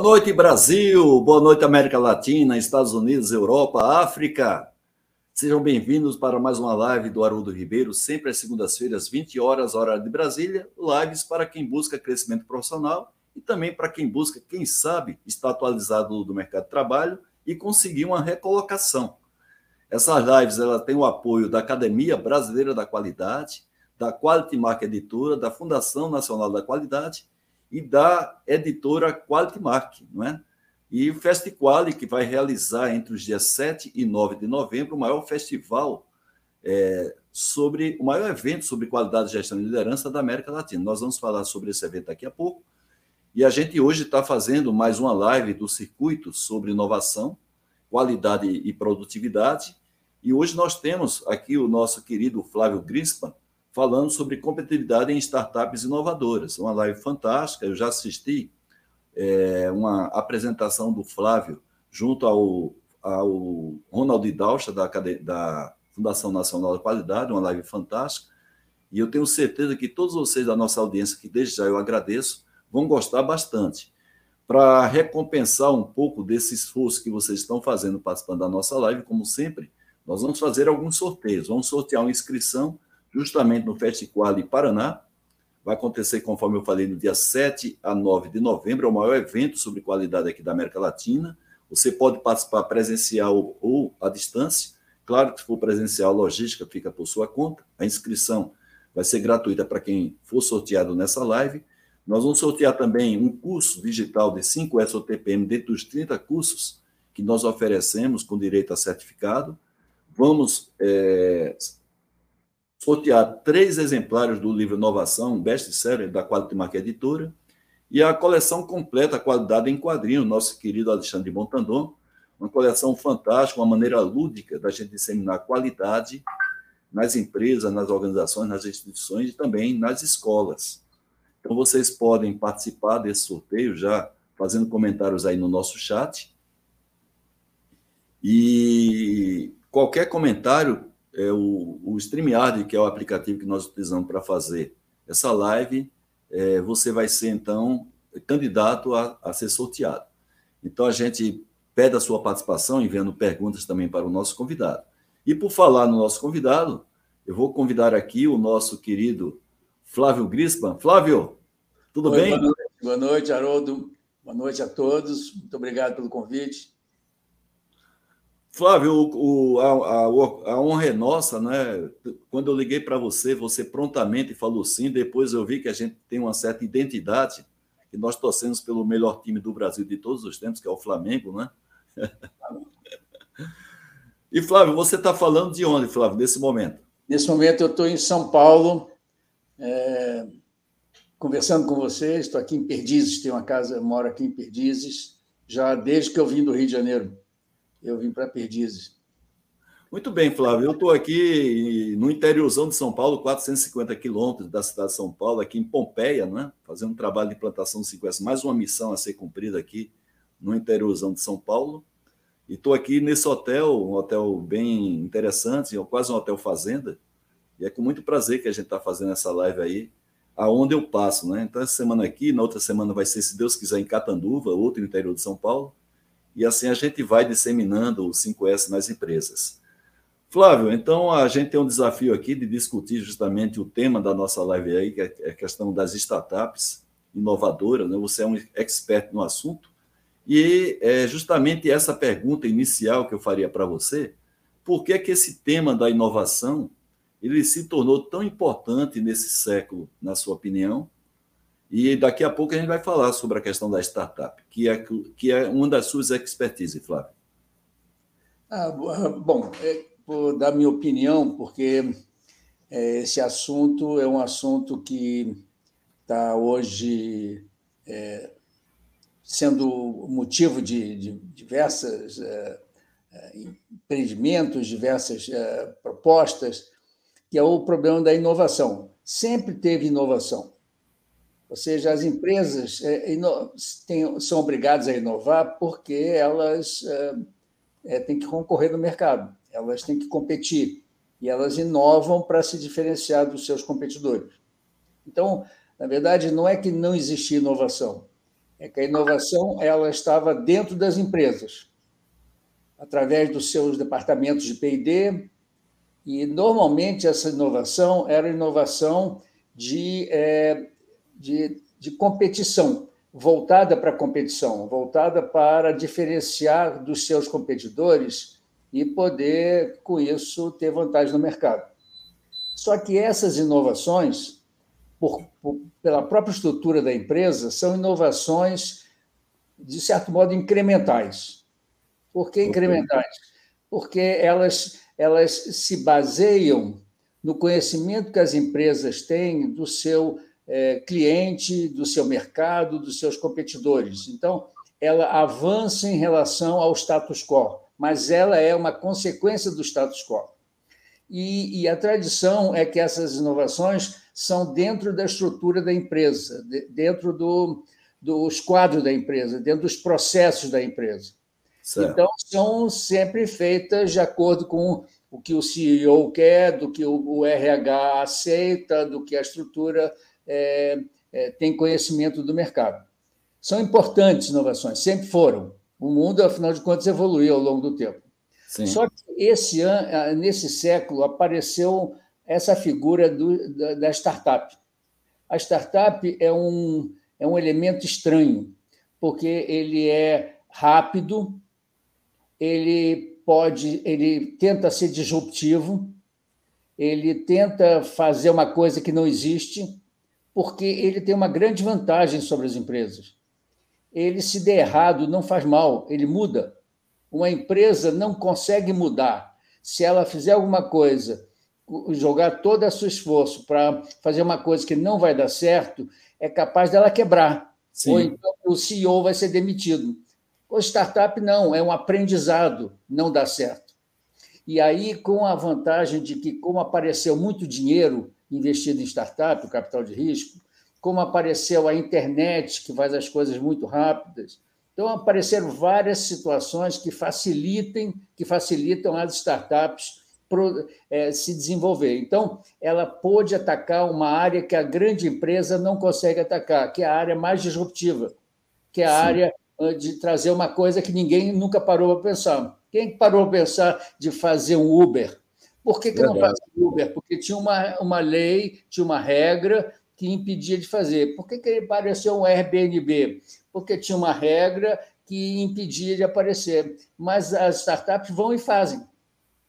Boa noite, Brasil. Boa noite, América Latina, Estados Unidos, Europa, África. Sejam bem-vindos para mais uma live do Haroldo Ribeiro, sempre às segundas-feiras, 20 horas, hora de Brasília. Lives para quem busca crescimento profissional e também para quem busca, quem sabe, estar atualizado do mercado de trabalho e conseguir uma recolocação. Essas lives ela tem o apoio da Academia Brasileira da Qualidade, da Quality Mark Editora, da Fundação Nacional da Qualidade e da editora Quality Mark, não é? E o Festiquali, que vai realizar entre os dias 7 e 9 de novembro o maior festival é, sobre o maior evento sobre qualidade, gestão e liderança da América Latina. Nós vamos falar sobre esse evento daqui a pouco. E a gente hoje está fazendo mais uma live do circuito sobre inovação, qualidade e produtividade. E hoje nós temos aqui o nosso querido Flávio Grispan falando sobre competitividade em startups inovadoras. Uma live fantástica, eu já assisti é, uma apresentação do Flávio junto ao, ao Ronald Daucha, da, da Fundação Nacional da Qualidade, uma live fantástica. E eu tenho certeza que todos vocês da nossa audiência, que desde já eu agradeço, vão gostar bastante. Para recompensar um pouco desse esforço que vocês estão fazendo participando da nossa live, como sempre, nós vamos fazer alguns sorteios. Vamos sortear uma inscrição justamente no Festival de Paraná, Vai acontecer, conforme eu falei, no dia 7 a 9 de novembro, é o maior evento sobre qualidade aqui da América Latina. Você pode participar presencial ou à distância. Claro que se for presencial, a logística fica por sua conta. A inscrição vai ser gratuita para quem for sorteado nessa live. Nós vamos sortear também um curso digital de 5 SOTPM dentro dos 30 cursos que nós oferecemos com direito a certificado. Vamos é, sortear três exemplares do livro Inovação, best-seller da Quality Marca Editora, e a coleção completa, qualidade em quadrinho, nosso querido Alexandre Montandon, uma coleção fantástica, uma maneira lúdica da gente disseminar qualidade nas empresas, nas organizações, nas instituições e também nas escolas. Então, vocês podem participar desse sorteio já fazendo comentários aí no nosso chat. E qualquer comentário é, o, o StreamYard, que é o aplicativo que nós utilizamos para fazer essa live, é, você vai ser, então, candidato a, a ser sorteado. Então, a gente pede a sua participação, enviando perguntas também para o nosso convidado. E por falar no nosso convidado, eu vou convidar aqui o nosso querido Flávio Grispan. Flávio, tudo Oi, bem? Boa noite, boa noite, Haroldo. Boa noite a todos. Muito obrigado pelo convite. Flávio, o, o, a, a, a, honra é nossa, né? Quando eu liguei para você, você prontamente falou sim. Depois eu vi que a gente tem uma certa identidade, que nós torcemos pelo melhor time do Brasil de todos os tempos, que é o Flamengo, né? e Flávio, você está falando de onde, Flávio, nesse momento? Nesse momento eu estou em São Paulo, é, conversando com vocês. Estou aqui em Perdizes, tenho uma casa, moro aqui em Perdizes, já desde que eu vim do Rio de Janeiro eu vim para Perdizes. Muito bem, Flávio. Eu estou aqui no interiorzão de São Paulo, 450 quilômetros da cidade de São Paulo, aqui em Pompeia, né? fazendo um trabalho de implantação de 5S, mais uma missão a ser cumprida aqui no interiorzão de São Paulo. E estou aqui nesse hotel, um hotel bem interessante, quase um hotel fazenda. E é com muito prazer que a gente está fazendo essa live aí, aonde eu passo. Né? Então, essa semana aqui, na outra semana vai ser, se Deus quiser, em Catanduva, outro interior de São Paulo e assim a gente vai disseminando o 5S nas empresas. Flávio, então a gente tem um desafio aqui de discutir justamente o tema da nossa live aí, que é a questão das startups inovadoras, né? Você é um expert no assunto. E é justamente essa pergunta inicial que eu faria para você, por que é que esse tema da inovação ele se tornou tão importante nesse século, na sua opinião, e daqui a pouco a gente vai falar sobre a questão da startup, que é, que é uma das suas expertise, Flávio. Ah, bom, é, vou dar minha opinião, porque é, esse assunto é um assunto que está hoje é, sendo motivo de, de diversas é, é, empreendimentos, diversas é, propostas, que é o problema da inovação. Sempre teve inovação ou seja, as empresas têm, são obrigadas a inovar porque elas é, é, têm que concorrer no mercado, elas têm que competir e elas inovam para se diferenciar dos seus competidores. Então, na verdade, não é que não existia inovação, é que a inovação ela estava dentro das empresas, através dos seus departamentos de P&D, e normalmente essa inovação era inovação de, é, de, de competição, voltada para a competição, voltada para diferenciar dos seus competidores e poder, com isso, ter vantagem no mercado. Só que essas inovações, por, por, pela própria estrutura da empresa, são inovações, de certo modo, incrementais. Por que incrementais? Porque elas, elas se baseiam no conhecimento que as empresas têm do seu é, cliente, do seu mercado, dos seus competidores. Então, ela avança em relação ao status quo, mas ela é uma consequência do status quo. E, e a tradição é que essas inovações são dentro da estrutura da empresa, dentro do, dos quadros da empresa, dentro dos processos da empresa. Certo. Então, são sempre feitas de acordo com o que o CEO quer, do que o RH aceita, do que a estrutura é, é, tem conhecimento do mercado. São importantes inovações, sempre foram. O mundo, afinal de contas, evoluiu ao longo do tempo. Sim. Só que esse ano, nesse século apareceu essa figura do, da, da startup. A startup é um, é um elemento estranho, porque ele é rápido, ele pode, ele tenta ser disruptivo, ele tenta fazer uma coisa que não existe, porque ele tem uma grande vantagem sobre as empresas. Ele, se der errado, não faz mal, ele muda. Uma empresa não consegue mudar. Se ela fizer alguma coisa, jogar todo o seu esforço para fazer uma coisa que não vai dar certo, é capaz dela quebrar. Sim. Ou então o CEO vai ser demitido. O startup não, é um aprendizado, não dá certo. E aí, com a vantagem de que, como apareceu muito dinheiro investido em startup, o capital de risco, como apareceu a internet, que faz as coisas muito rápidas. Então, apareceram várias situações que facilitem, que facilitam as startups é, se desenvolver. Então, ela pôde atacar uma área que a grande empresa não consegue atacar, que é a área mais disruptiva, que é a Sim. área de trazer uma coisa que ninguém nunca parou para pensar. Quem parou para pensar de fazer um Uber? Por que, que não faz Uber? Porque tinha uma, uma lei, tinha uma regra que impedia de fazer. Por que, que ele apareceu um Airbnb? Porque tinha uma regra que impedia de aparecer. Mas as startups vão e fazem.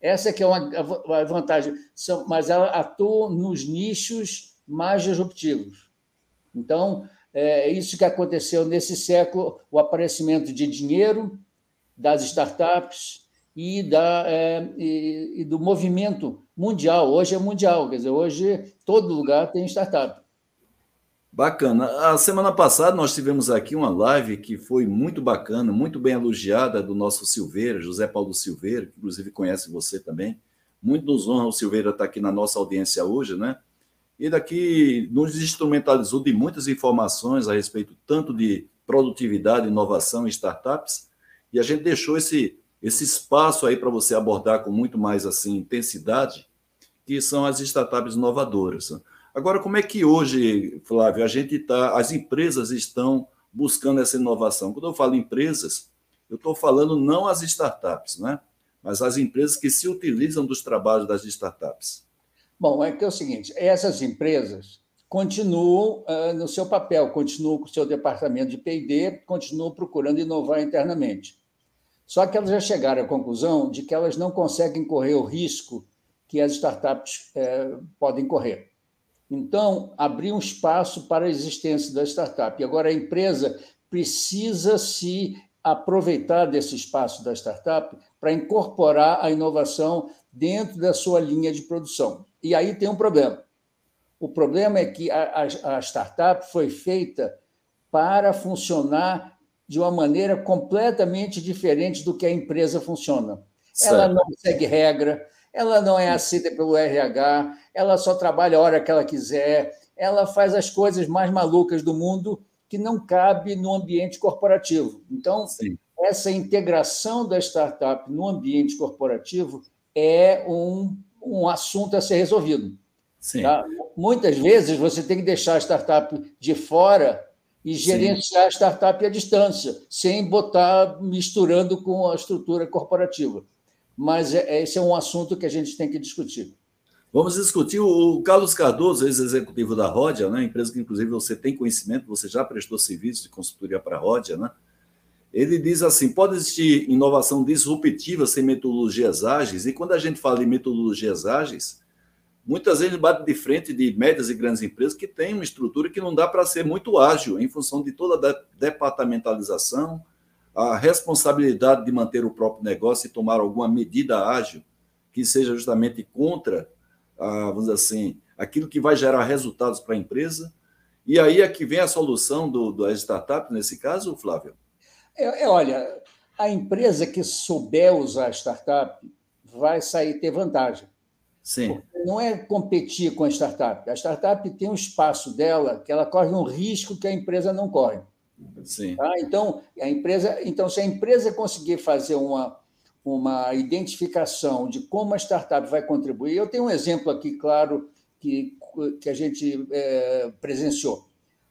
Essa que é uma vantagem. São, mas elas atuam nos nichos mais disruptivos. Então, é isso que aconteceu nesse século, o aparecimento de dinheiro das startups, e, da, é, e, e, do movimento mundial. Hoje é mundial, quer dizer, hoje todo lugar tem startup. Bacana. A semana passada nós tivemos aqui uma live que foi muito bacana, muito bem elogiada do nosso Silveira, José Paulo Silveira, que inclusive conhece você também. Muito nos honra o Silveira estar aqui na nossa audiência hoje, né? E daqui nos instrumentalizou de muitas informações a respeito tanto de produtividade, inovação e startups, e a gente deixou esse esse espaço aí para você abordar com muito mais assim intensidade, que são as startups inovadoras. Agora, como é que hoje, Flávio, a gente está, as empresas estão buscando essa inovação? Quando eu falo empresas, eu estou falando não as startups, né? mas as empresas que se utilizam dos trabalhos das startups. Bom, é que é o seguinte: essas empresas continuam uh, no seu papel, continuam com o seu departamento de PD, continuam procurando inovar internamente. Só que elas já chegaram à conclusão de que elas não conseguem correr o risco que as startups é, podem correr. Então, abrir um espaço para a existência da startup. E agora a empresa precisa se aproveitar desse espaço da startup para incorporar a inovação dentro da sua linha de produção. E aí tem um problema. O problema é que a, a, a startup foi feita para funcionar de uma maneira completamente diferente do que a empresa funciona. Certo. Ela não segue regra, ela não é aceita pelo RH, ela só trabalha a hora que ela quiser, ela faz as coisas mais malucas do mundo que não cabe no ambiente corporativo. Então, Sim. essa integração da startup no ambiente corporativo é um, um assunto a ser resolvido. Tá? Muitas vezes você tem que deixar a startup de fora e gerenciar Sim. a startup à distância, sem botar misturando com a estrutura corporativa. Mas é, esse é um assunto que a gente tem que discutir. Vamos discutir o Carlos Cardoso, ex-executivo da Rodia, né? empresa que, inclusive, você tem conhecimento, você já prestou serviço de consultoria para a Rodia, né? Ele diz assim: pode existir inovação disruptiva sem metodologias ágeis, e quando a gente fala em metodologias ágeis, muitas vezes bate de frente de médias e grandes empresas que têm uma estrutura que não dá para ser muito ágil, em função de toda a departamentalização, a responsabilidade de manter o próprio negócio e tomar alguma medida ágil que seja justamente contra, vamos dizer assim, aquilo que vai gerar resultados para a empresa. E aí é que vem a solução do, das startups, nesse caso, Flávio? É, é, olha, a empresa que souber usar a startup vai sair ter vantagem. Sim. Não é competir com a startup. A startup tem um espaço dela que ela corre um risco que a empresa não corre. Sim. Tá? Então, a empresa, então, se a empresa conseguir fazer uma, uma identificação de como a startup vai contribuir, eu tenho um exemplo aqui, claro, que, que a gente é, presenciou.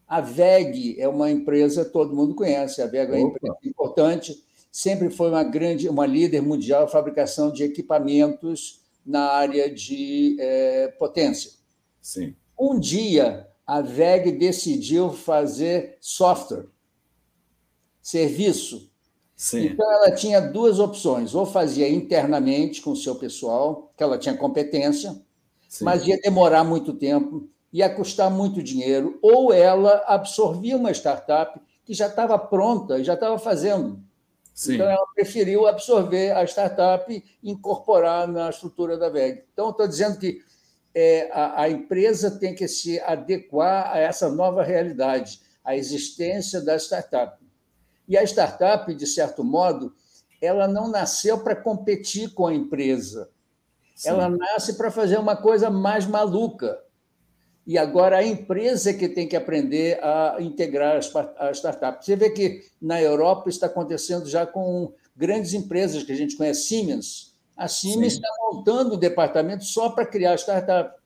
A VEG é uma empresa, todo mundo conhece, a VEG é uma empresa importante, sempre foi uma grande, uma líder mundial de fabricação de equipamentos na área de é, potência. Sim. Um dia, a VEG decidiu fazer software, serviço. Sim. Então, ela tinha duas opções: ou fazia internamente com o seu pessoal, que ela tinha competência, Sim. mas ia demorar muito tempo ia custar muito dinheiro, ou ela absorvia uma startup que já estava pronta e já estava fazendo. Sim. Então, ela preferiu absorver a startup e incorporar na estrutura da VEG. Então, estou dizendo que é, a, a, empresa tem que se adequar a essa nova realidade, a existência da startup. E a startup, de certo modo, ela não nasceu para competir com a empresa. Sim. Ela nasce para fazer uma coisa mais maluca, e agora a empresa é que tem que aprender a integrar as startups. Você vê que na Europa está acontecendo já com grandes empresas que a gente conhece, Siemens. A Siemens Sim. está montando um departamento só para criar startup,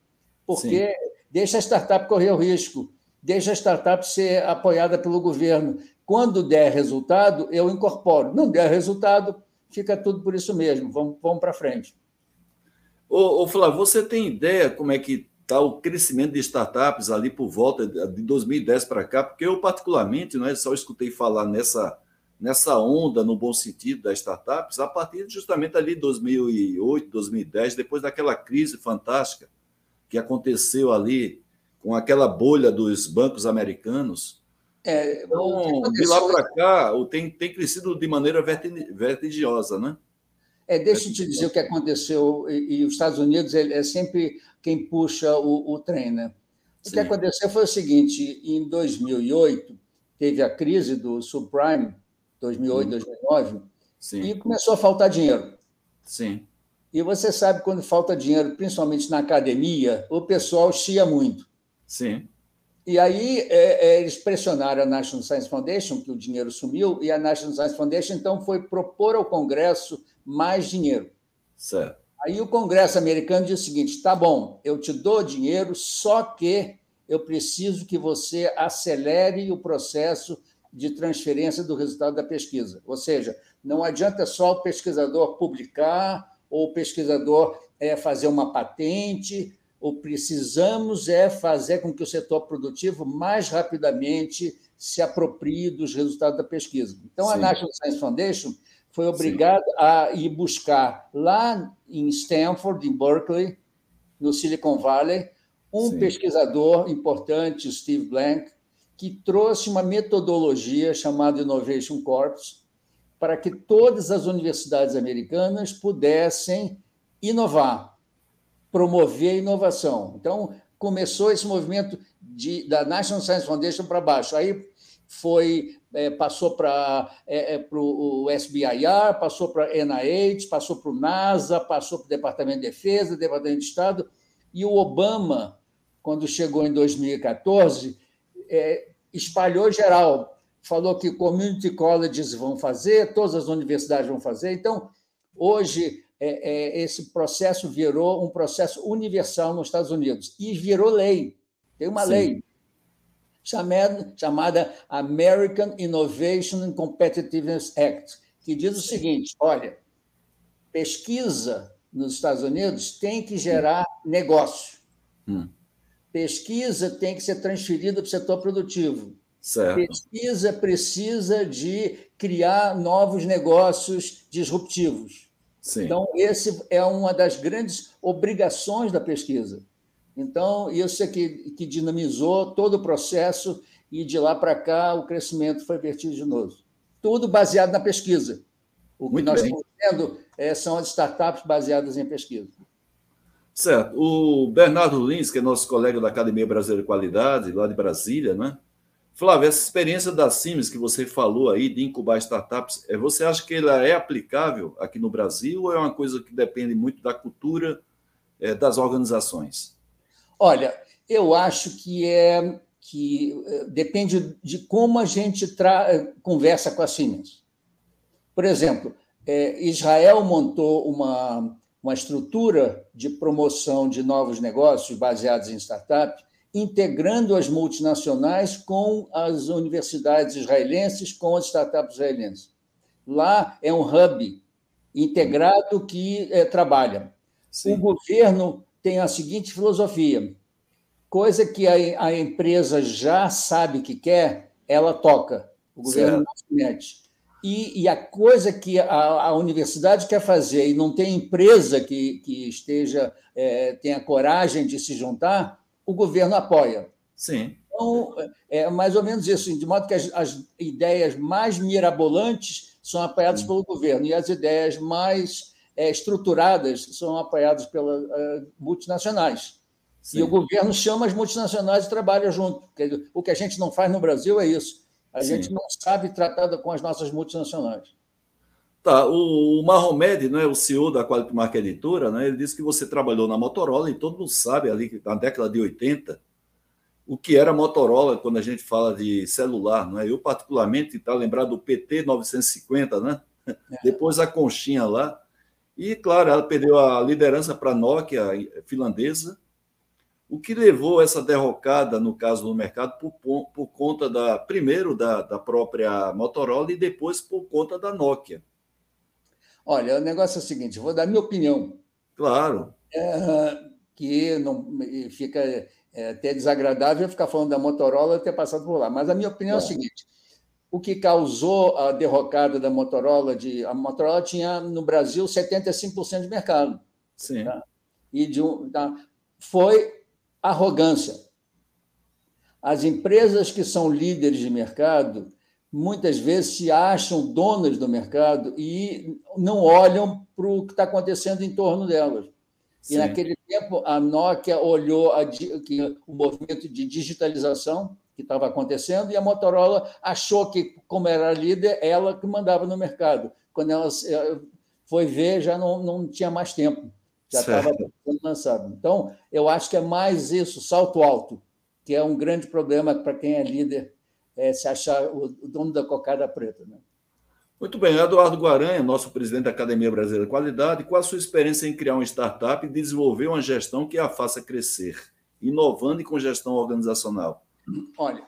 porque Sim. deixa a startup correr o risco, deixa a startup ser apoiada pelo governo. Quando der resultado, eu incorporo. Não der resultado, fica tudo por isso mesmo. Vamos, vamos para frente. Ô, ô, Flávio, você tem ideia como é que está o crescimento de startups ali por volta de 2010 para cá, porque eu, particularmente, não é, só escutei falar nessa, nessa onda, no bom sentido, das startups, a partir justamente ali de 2008, 2010, depois daquela crise fantástica que aconteceu ali com aquela bolha dos bancos americanos. É, então, de lá para cá, tem, tem crescido de maneira vertiginosa, né? É, deixa eu te dizer o que aconteceu, e, e os Estados Unidos é sempre quem puxa o, o trem. Né? O que aconteceu foi o seguinte: em 2008, teve a crise do subprime, 2008, 2009, Sim. e começou a faltar dinheiro. Sim. E você sabe, quando falta dinheiro, principalmente na academia, o pessoal chia muito. Sim. E aí é, é, eles pressionaram a National Science Foundation, que o dinheiro sumiu, e a National Science Foundation então foi propor ao Congresso mais dinheiro. Certo. Aí o Congresso americano diz o seguinte: tá bom, eu te dou dinheiro, só que eu preciso que você acelere o processo de transferência do resultado da pesquisa. Ou seja, não adianta só o pesquisador publicar ou o pesquisador é, fazer uma patente. O precisamos é fazer com que o setor produtivo mais rapidamente se aproprie dos resultados da pesquisa. Então, Sim. a National Science Foundation foi obrigado Sim. a ir buscar lá em Stanford, em Berkeley, no Silicon Valley, um Sim. pesquisador importante, Steve Blank, que trouxe uma metodologia chamada Innovation Corps para que todas as universidades americanas pudessem inovar, promover a inovação. Então, começou esse movimento de, da National Science Foundation para baixo. Aí foi é, passou para é, é, o SBIR, passou para a NIH, passou para o NASA, passou para o Departamento de Defesa, Departamento de Estado, e o Obama, quando chegou em 2014, é, espalhou geral, falou que community colleges vão fazer, todas as universidades vão fazer. Então, hoje, é, é, esse processo virou um processo universal nos Estados Unidos e virou lei. Tem uma Sim. lei chamada, chamada American Innovation and Competitiveness Act, que diz o seguinte: olha, pesquisa nos Estados Unidos tem que gerar negócio. Hum. Pesquisa tem que ser transferida para o setor produtivo. Certo. Pesquisa precisa de criar novos negócios disruptivos. Sim. Então, esse é uma das grandes obrigações da pesquisa. Então, isso é que, que dinamizou todo o processo e de lá para cá o crescimento foi vertiginoso. Tudo baseado na pesquisa. O que Muito nós bem. estamos vendo é, são as startups baseadas em pesquisa. Certo. O Bernardo Lins, que é nosso colega da Academia Brasileira de Qualidade, lá de Brasília, né? Flávio, essa experiência da Siemens que você falou aí de incubar startups, é, você acha que ela é aplicável aqui no Brasil ou é uma coisa que depende muito da cultura é, das organizações? Olha, eu acho que é que é, depende de como a gente tra conversa com a Siemens. Por exemplo, é, Israel montou uma, uma estrutura de promoção de novos negócios baseados em startups integrando as multinacionais com as universidades israelenses, com as startups israelenses. Lá é um hub integrado que é, trabalha. Sim. O governo tem a seguinte filosofia: coisa que a, a empresa já sabe que quer, ela toca. O governo certo. não se mete. E, e, a coisa que a, a, universidade quer fazer e não tem empresa que, que esteja é, tenha coragem de se juntar, o governo apoia. Sim. Então, é mais ou menos isso, de modo que as, as ideias mais mirabolantes são apoiadas Sim. pelo governo e as ideias mais é, estruturadas são apoiadas pelas uh, multinacionais. Sim. E o governo chama as multinacionais e trabalha junto. O que a gente não faz no Brasil é isso. A Sim. gente não sabe tratar com as nossas multinacionais. Tá, o, o Mahomed, né, o CEO da Quality Mark Editora, né, ele disse que você trabalhou na Motorola e todo mundo sabe ali na década de 80 o que era Motorola quando a gente fala de celular, não é? Eu particularmente está lembrado do PT 950, né? É. Depois a conchinha lá. E claro, ela perdeu a liderança para a Nokia finlandesa, o que levou essa derrocada, no caso do mercado, por, por conta da primeiro da, da própria Motorola e depois por conta da Nokia. Olha, o negócio é o seguinte, vou dar minha opinião. Claro. É, que não fica é, até desagradável ficar falando da Motorola ter passado por lá. Mas a minha opinião claro. é o seguinte: o que causou a derrocada da Motorola, de, a Motorola tinha no Brasil 75% de mercado. Sim. Tá? E de um, tá? foi arrogância. As empresas que são líderes de mercado muitas vezes se acham donas do mercado e não olham para o que está acontecendo em torno delas. Sim. E naquele tempo a Nokia olhou a, que, o movimento de digitalização que estava acontecendo e a Motorola achou que, como era líder, ela que mandava no mercado. Quando ela eh, foi ver, já não, não tinha mais tempo, já estava lançado. Então, eu acho que é mais isso, salto alto, que é um grande problema para quem é líder é, se achar o, dono da cocada preta. Né? Muito bem, Eduardo Guaranha, nosso presidente da Academia Brasileira de Qualidade, qual a sua experiência em criar uma startup e desenvolver uma gestão que a faça crescer, inovando e com gestão organizacional? Olha,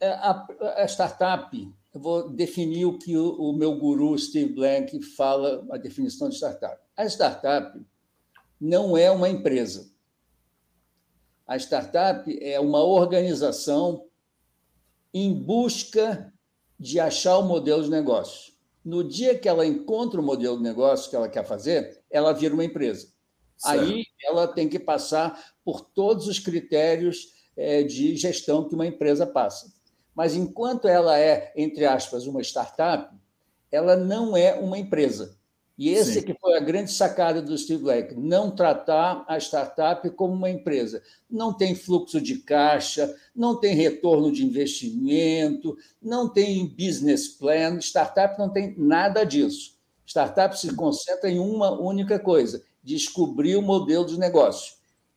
é, a, a startup, eu vou definir o que o, o meu guru Steve Blank fala, a definição de startup. A startup não é uma empresa. A startup é uma organização em busca de achar o modelo de negócio. No dia que ela encontra o modelo de negócio que ela quer fazer, ela vira uma empresa. Certo. Aí ela tem que passar por todos os critérios de gestão que uma empresa passa. Mas enquanto ela é, entre aspas, uma startup, ela não é uma empresa. E esse Sim. que foi a grande sacada do Steve Black, não tratar a startup como uma empresa. Não tem fluxo de caixa, não tem retorno de investimento, não tem business plan, startup não tem nada disso. Startup se concentra em uma única coisa: descobrir o modelo de negócio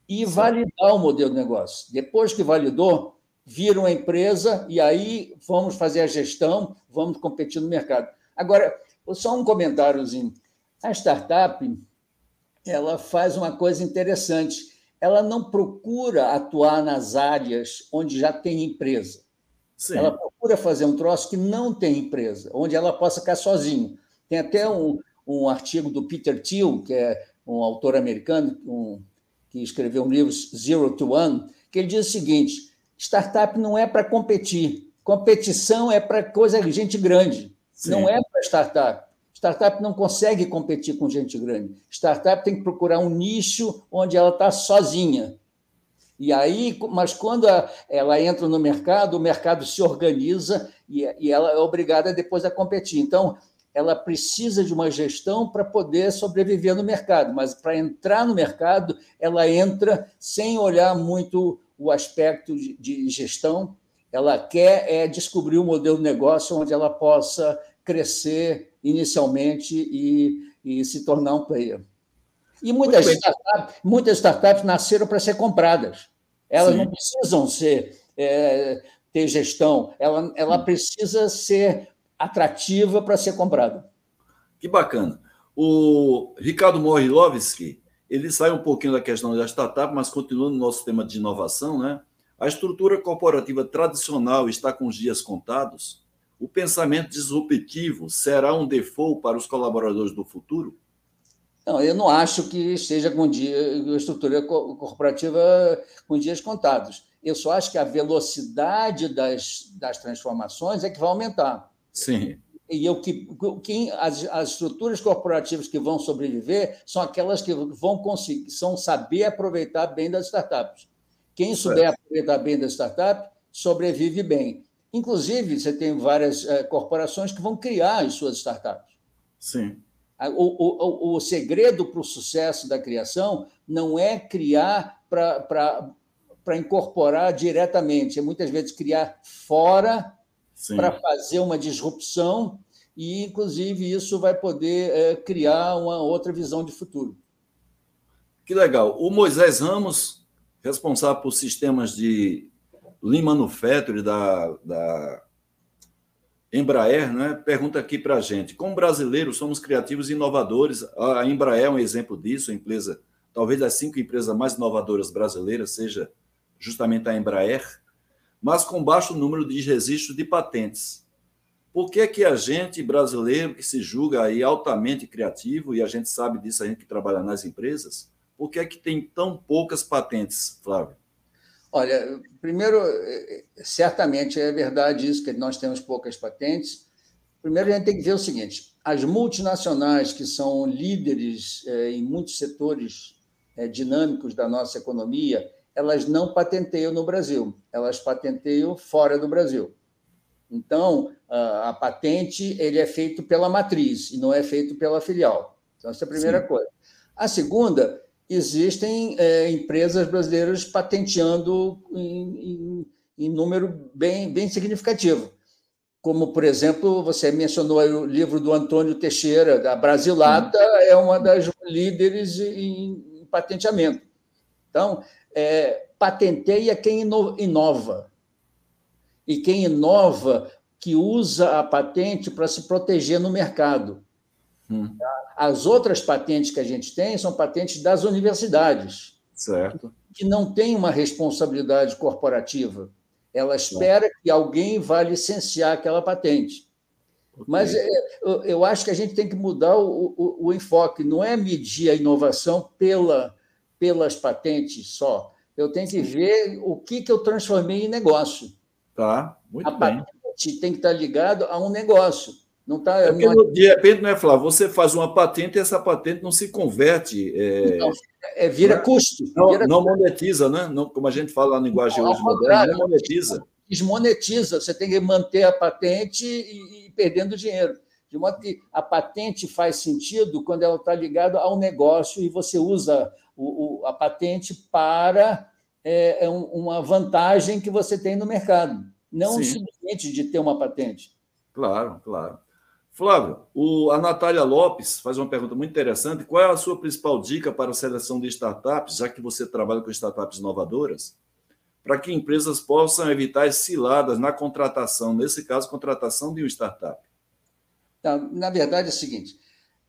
e validar o modelo de negócio. Depois que validou, vira uma empresa e aí vamos fazer a gestão, vamos competir no mercado. Agora, só um comentáriozinho. A startup ela faz uma coisa interessante. Ela não procura atuar nas áreas onde já tem empresa. Sim. Ela procura fazer um troço que não tem empresa, onde ela possa ficar sozinho. Tem até um, um artigo do Peter Thiel, que é um autor americano, um, que escreveu um livro Zero to One, que ele diz o seguinte: startup não é para competir, competição é para coisa gente grande, Sim. não é para startup. Startup não consegue competir com gente grande. Startup tem que procurar um nicho onde ela está sozinha. E aí, mas quando ela entra no mercado, o mercado se organiza e ela é obrigada depois a competir. Então, ela precisa de uma gestão para poder sobreviver no mercado, mas para entrar no mercado, ela entra sem olhar muito o aspecto de gestão. Ela quer é descobrir um modelo de negócio onde ela possa crescer inicialmente e, e se tornar um player. E muitas startups, muitas startups nasceram para ser compradas. Elas Sim. não precisam ser é, ter gestão, ela, ela precisa ser atrativa para ser comprada. Que bacana. O Ricardo Morilovski, ele sai um pouquinho da questão da startup, mas continua no nosso tema de inovação, né? A estrutura corporativa tradicional está com os dias contados? O pensamento disruptivo será um default para os colaboradores do futuro? Não, eu não acho que esteja com dia, a estrutura corporativa com dias contados. Eu só acho que a velocidade das, das transformações é que vai aumentar. Sim. E eu que quem as, as estruturas corporativas que vão sobreviver são aquelas que vão conseguir, são saber aproveitar bem das startups. Quem souber é. aproveitar bem das startups sobrevive bem. Inclusive, você tem várias é, corporações que vão criar as suas startups. Sim. O, o, o segredo para o sucesso da criação não é criar para incorporar diretamente, é muitas vezes criar fora para fazer uma disrupção e, inclusive, isso vai poder é, criar uma outra visão de futuro. Que legal. O Moisés Ramos, responsável por sistemas de Lean Manufacturing da, da Embraer, né, pergunta aqui para a gente: como brasileiros somos criativos e inovadores? A Embraer é um exemplo disso, a empresa, talvez das cinco empresas mais inovadoras brasileiras seja justamente a Embraer mas com baixo número de registros de patentes. Por que, que a gente brasileiro, que se julga aí altamente criativo, e a gente sabe disso, a gente que trabalha nas empresas, por que, que tem tão poucas patentes, Flávio? Olha, primeiro, certamente é verdade isso, que nós temos poucas patentes. Primeiro, a gente tem que ver o seguinte: as multinacionais, que são líderes é, em muitos setores é, dinâmicos da nossa economia, elas não patenteiam no Brasil, elas patenteiam fora do Brasil. Então, a patente ele é feito pela matriz e não é feito pela filial. Então, essa é a primeira Sim. coisa. A segunda, existem é, empresas brasileiras patenteando em, em, em, número bem, bem significativo. Como, por exemplo, você mencionou o livro do Antônio Teixeira, da Brasilata, é uma das líderes em, em patenteamento. Então, é, patenteia quem inova. E quem inova que usa a patente para se proteger no mercado. Hum. As outras patentes que a gente tem são patentes das universidades. Certo. Que não têm uma responsabilidade corporativa. Ela espera que alguém vá licenciar aquela patente. Mas é, eu acho que a gente tem que mudar o, o, o enfoque. Não é medir a inovação pela pelas patentes só. Eu tenho que ver o que, que eu transformei em negócio. Tá, muito a bem. patente tem que estar ligado a um negócio. Não tá, é não... de repente, não é, Flávio? Você faz uma patente e essa patente não se converte. É, não, é, vira não, custo. Não, vira não monetiza, né? Não, como a gente fala na linguagem hoje moderna, não monetiza. Desmonetiza. Você tem que manter a patente e, e perdendo dinheiro. De modo que a patente faz sentido quando ela está ligada ao negócio e você usa o, o, a patente para é, é uma vantagem que você tem no mercado, não Sim. simplesmente de ter uma patente. Claro, claro. Flávio, o, a Natália Lopes faz uma pergunta muito interessante. Qual é a sua principal dica para a seleção de startups, já que você trabalha com startups inovadoras, para que empresas possam evitar as ciladas na contratação, nesse caso, contratação de uma startup? Tá, na verdade, é o seguinte: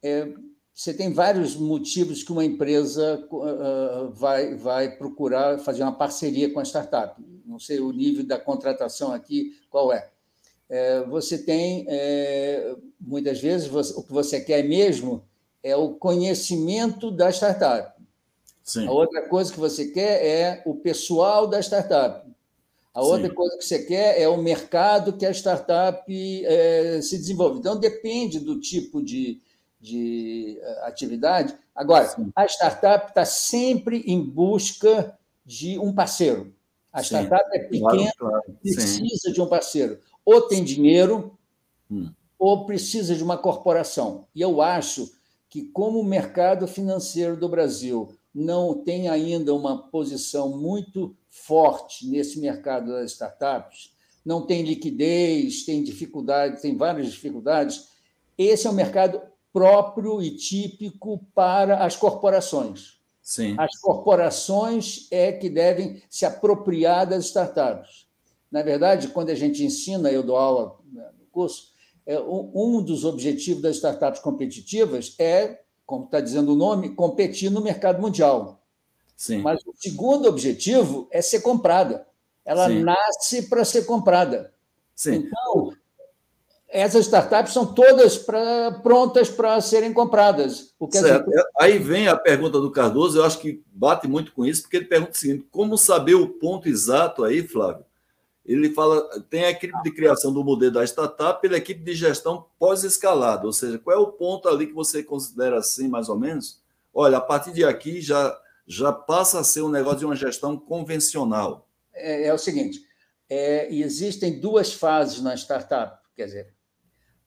é, você tem vários motivos que uma empresa uh, vai, vai procurar fazer uma parceria com a startup. Não sei o nível da contratação aqui, qual é. é você tem, é, muitas vezes, o que você quer mesmo é o conhecimento da startup. Sim. A outra coisa que você quer é o pessoal da startup. A outra Sim. coisa que você quer é o mercado que a startup é, se desenvolve. Então, depende do tipo de, de eh, atividade. Agora, Sim. a startup está sempre em busca de um parceiro. A Sim. startup é pequena, claro, claro. precisa Sim. de um parceiro. Ou tem dinheiro, hum. ou precisa de uma corporação. E eu acho que, como o mercado financeiro do Brasil não tem ainda uma posição muito forte nesse mercado das startups, não tem liquidez, tem dificuldades, tem várias dificuldades. Esse é um mercado próprio e típico para as corporações. Sim. As corporações é que devem se apropriar das startups. Na verdade, quando a gente ensina, eu dou aula né, no curso, é, um dos objetivos das startups competitivas é, como está dizendo o nome, competir no mercado mundial. Sim. Mas o segundo objetivo é ser comprada. Ela Sim. nasce para ser comprada. Sim. Então, essas startups são todas pra, prontas para serem compradas. certo. Gente... Aí vem a pergunta do Cardoso, eu acho que bate muito com isso, porque ele pergunta o seguinte: como saber o ponto exato aí, Flávio? Ele fala, tem a equipe de criação do modelo da startup e a equipe de gestão pós-escalada, ou seja, qual é o ponto ali que você considera assim, mais ou menos? Olha, a partir de aqui já, já passa a ser um negócio de uma gestão convencional. É, é o seguinte, é, existem duas fases na startup, quer dizer,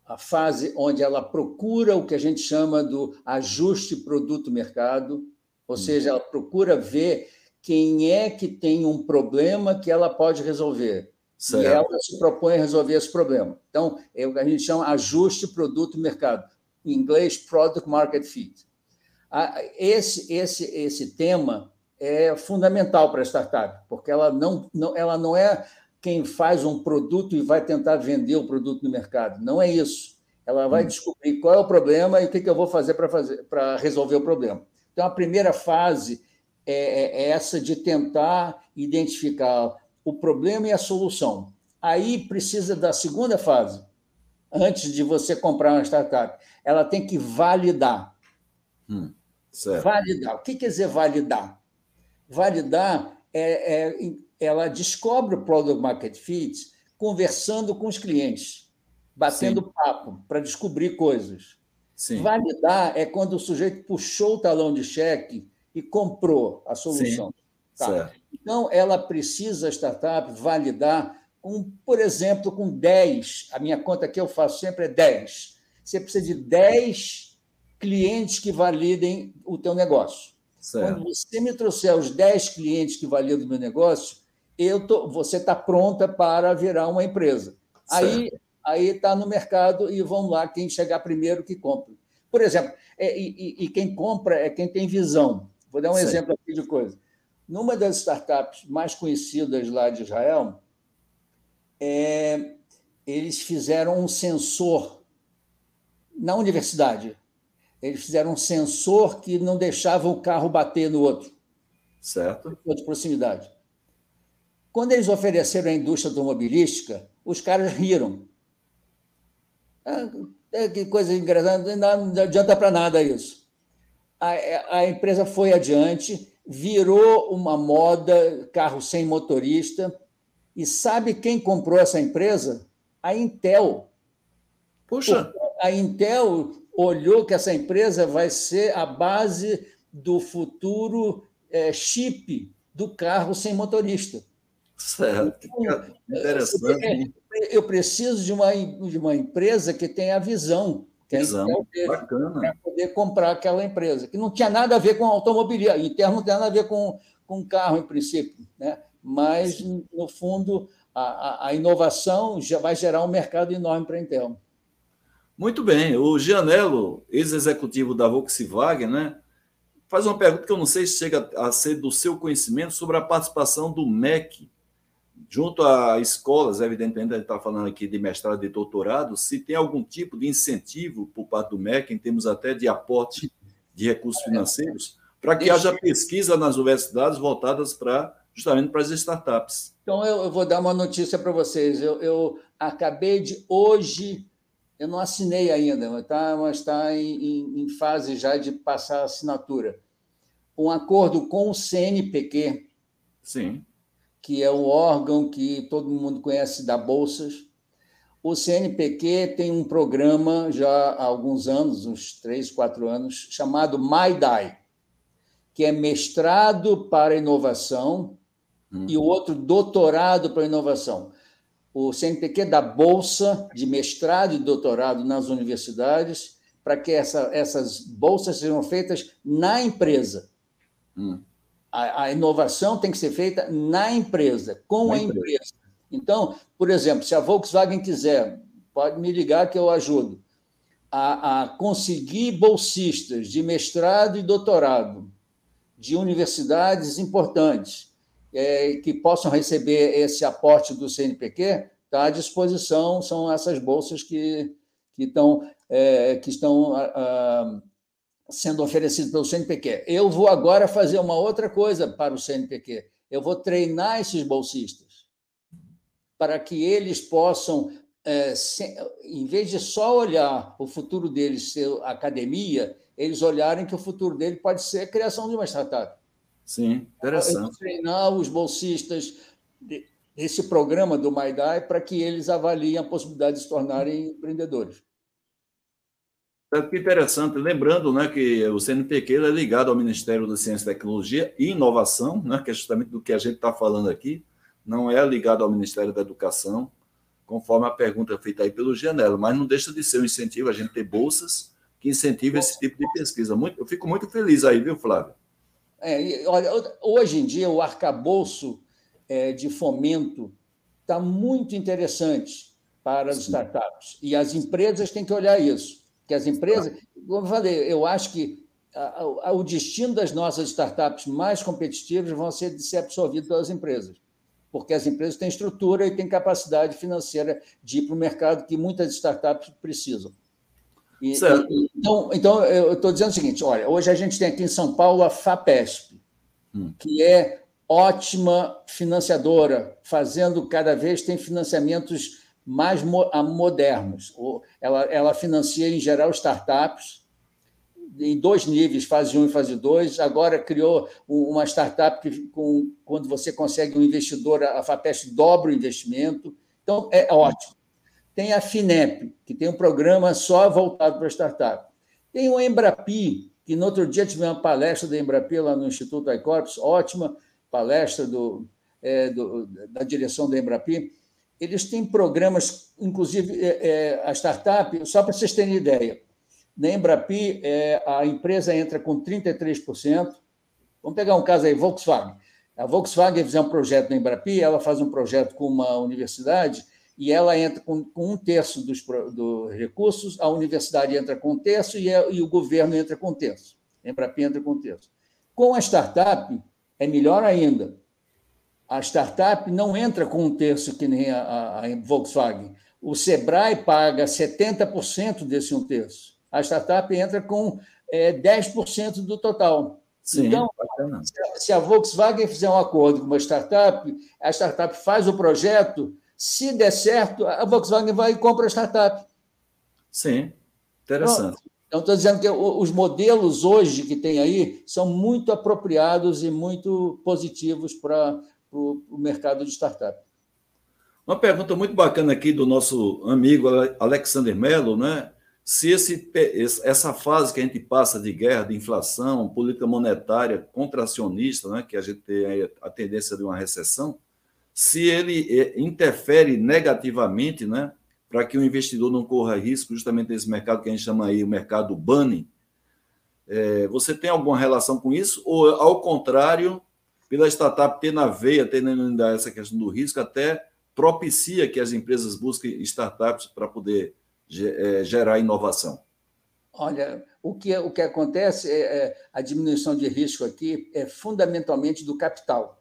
a fase onde ela procura o que a gente chama do ajuste produto-mercado, ou hum. seja, ela procura ver quem é que tem um problema que ela pode resolver. Certo. E ela se propõe a resolver esse problema. Então, é o que a gente chama ajuste produto-mercado. Em inglês, Product Market Fit. Esse, esse, esse tema é fundamental para a startup, porque ela não, não, ela não é quem faz um produto e vai tentar vender o produto no mercado. Não é isso. Ela vai hum. descobrir qual é o problema e o que eu vou fazer para fazer para resolver o problema. Então, a primeira fase é, é, é essa de tentar identificar o problema e a solução. Aí precisa da segunda fase, antes de você comprar uma startup. Ela tem que validar. Hum, validar. O que quer dizer validar? Validar é, é ela descobre o Product Market Fit conversando com os clientes, batendo Sim. papo para descobrir coisas. Sim. Validar é quando o sujeito puxou o talão de cheque e comprou a solução. Tá. Então, ela precisa, a startup, validar, com, por exemplo, com 10. A minha conta que eu faço sempre é 10. Você precisa de 10 clientes que validem o teu negócio. Certo. Quando você me trouxer os 10 clientes que validam o meu negócio, eu tô, você está pronta para virar uma empresa. Certo. Aí aí está no mercado e vamos lá, quem chegar primeiro que compra. Por exemplo, é, e, e, quem compra é quem tem visão. Vou dar um certo. exemplo aqui de coisa. Numa das startups mais conhecidas lá de Israel, é, eles fizeram um sensor na universidade. Eles fizeram um sensor que não deixava o carro bater no outro. Certo. De proximidade. Quando eles ofereceram à indústria automobilística, os caras riram. Ah, é, que coisa engraçada, não, não adianta para nada isso. A, a empresa foi adiante, virou uma moda, carro sem motorista, e sabe quem comprou essa empresa? A Intel. Puxa! Porque a Intel olhou que essa empresa vai ser a base do futuro é, chip do carro sem motorista. Certo. Então, Interessante. Eu preciso de uma, de uma empresa que tenha visão, que visão. para poder comprar aquela empresa, que não tinha nada a ver com automobilismo, interno não tem nada a ver com, com carro, em princípio, né? mas, Sim. no fundo, a, a, inovação já vai gerar um mercado enorme para a Intel. Muito bem. O Gianello, ex-executivo da Volkswagen, né, faz uma pergunta que eu não sei se chega a ser do seu conhecimento sobre a participação do MEC junto a escolas, evidentemente, a gente está falando aqui de mestrado e doutorado, se tem algum tipo de incentivo por parte do MEC, em termos até de aporte de recursos financeiros, para que haja pesquisa nas universidades voltadas para justamente para as startups. Então, eu, vou dar uma notícia para vocês. Eu, eu, acabei de hoje, eu não assinei ainda, tá, mas está em, em, em fase já de passar a assinatura. Um acordo com o CNPq, Sim. Que é o órgão que todo mundo conhece da Bolsas. O CNPq tem um programa já há alguns anos, uns três, quatro anos, chamado MyDai, que é mestrado para inovação hum. e o outro doutorado para inovação. O CNPq dá bolsa de mestrado e doutorado nas universidades para que essa, essas bolsas sejam feitas na empresa. Hum. A, a, inovação tem que ser feita na empresa, com na a empresa. empresa. Então, por exemplo, se a Volkswagen quiser, pode me ligar que eu ajudo, a, a conseguir bolsistas de mestrado e doutorado de universidades importantes é, que possam receber esse aporte do CNPq, está à disposição, são essas bolsas que, que, estão, é, que estão a, sendo oferecidas pelo CNPq. Eu vou agora fazer uma outra coisa para o CNPq. Eu vou treinar esses bolsistas para que eles possam, é, em vez de só olhar o futuro deles ser academia, eles olharem que o futuro dele pode ser a criação de uma startup. Sim, interessante. Treinar os bolsistas desse programa do Maidai para que eles avaliem a possibilidade de se tornarem empreendedores. É que interessante, lembrando né, que o CNPq é ligado ao Ministério da Ciência, Tecnologia e Inovação, né, que é justamente do que a gente está falando aqui, não é ligado ao Ministério da Educação, conforme a pergunta feita aí pelo Gianello, mas não deixa de ser um incentivo a gente ter bolsas que incentivam esse tipo de pesquisa. Muito, eu fico muito feliz aí, viu, Flávio? É, olha, hoje em dia, o arcabouço é, de fomento está muito interessante para as startups. E as empresas têm que olhar isso. Que as empresas, como eu falei, eu acho que a, a, o destino das nossas startups mais competitivas vão ser de ser absorvido pelas empresas. Porque as empresas têm estrutura e têm capacidade financeira de ir para o mercado que muitas startups precisam. E, e, então, então, eu estou dizendo o seguinte: olha, hoje a gente tem aqui em São Paulo a FAPESP, hum. que é ótima financiadora, fazendo cada vez tem financiamentos mais modernos. Ela, ela financia, em geral, startups em dois níveis, fase 1 e fase 2. Agora criou uma startup que, com, quando você consegue um investidor, a FAPESP dobra o investimento. Então, é ótimo. Tem a FINEP, que tem um programa só voltado para startup. Tem o Embrapi, que no outro dia tive uma palestra da Embrapi lá no Instituto iCorps, ótima palestra do, é, do, da direção da Embrapi. Eles têm programas, inclusive é, é, a startup, só para vocês terem ideia, na Embrapi é, a empresa entra com 33%. Vamos pegar um caso aí, Volkswagen. A Volkswagen fizer um projeto na Embrapi, ela faz um projeto com uma universidade e ela entra com, com um terço dos, dos, recursos, a universidade entra com um terço e, a, e o governo entra com um terço. A Embrapi entra com um terço. Com a startup, é melhor ainda. A startup não entra com um terço que nem a, a, a Volkswagen. O Sebrae paga 70% desse um terço. A startup entra com é, 10% do total. Sim, então, se a Volkswagen fizer um acordo com uma startup, a startup faz o projeto, se der certo, a Volkswagen vai e compra a startup. Sim, interessante. Então, estou dizendo que os modelos hoje que tem aí são muito apropriados e muito positivos para o mercado de startup. Uma pergunta muito bacana aqui do nosso amigo Alexander Mello, né? Se esse, essa fase que a gente passa de guerra, de inflação, política monetária contracionista, né, que a gente tem a tendência de uma recessão, se ele é, interfere negativamente, né, para que o investidor não corra risco, justamente nesse mercado que a gente chama aí o mercado bunny, é, você tem alguma relação com isso? Ou, ao contrário, pela startup ter na veia, tendo ainda essa questão do risco, até propicia que as empresas busquem startups para poder é, gerar inovação? Olha, o que, o que acontece é, é a diminuição de risco aqui é fundamentalmente do capital.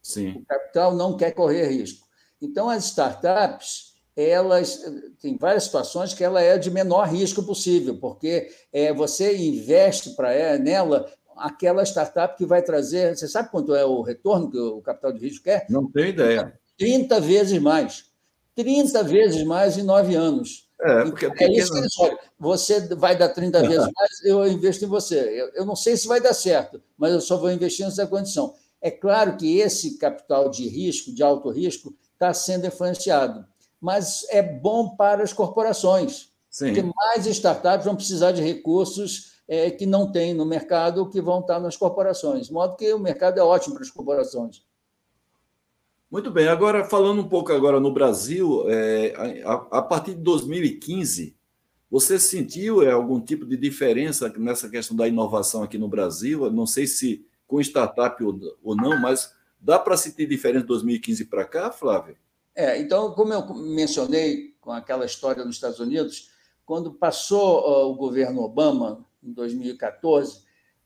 Sim. O capital não quer correr risco. Então, as startups elas tem várias situações que ela é de menor risco possível, porque é, você investe para é, nela aquela startup que vai trazer. Você sabe quanto é o retorno que o capital de risco quer? Não tenho ideia. 30 vezes mais. 30 vezes mais em nove anos. É, porque é, é isso que eles falam. Você vai dar 30 vezes mais, eu investo em você. Eu, eu não sei se vai dar certo, mas eu só vou investir nessa condição. É claro que esse capital de risco, de alto risco, está sendo influenciado mas é bom para as corporações, Sim. porque mais startups vão precisar de recursos é, que não tem no mercado, que vão estar nas corporações. De modo que o mercado é ótimo para as corporações. Muito bem. Agora, falando um pouco agora no Brasil, é, a, a, partir de 2015, você sentiu é, algum tipo de diferença nessa questão da inovação aqui no Brasil? Eu não sei se com startup ou, ou não, mas dá para sentir diferença de 2015 para cá, Flávio? É, então, como eu mencionei com aquela história nos Estados Unidos, quando passou o governo Obama, em 2014,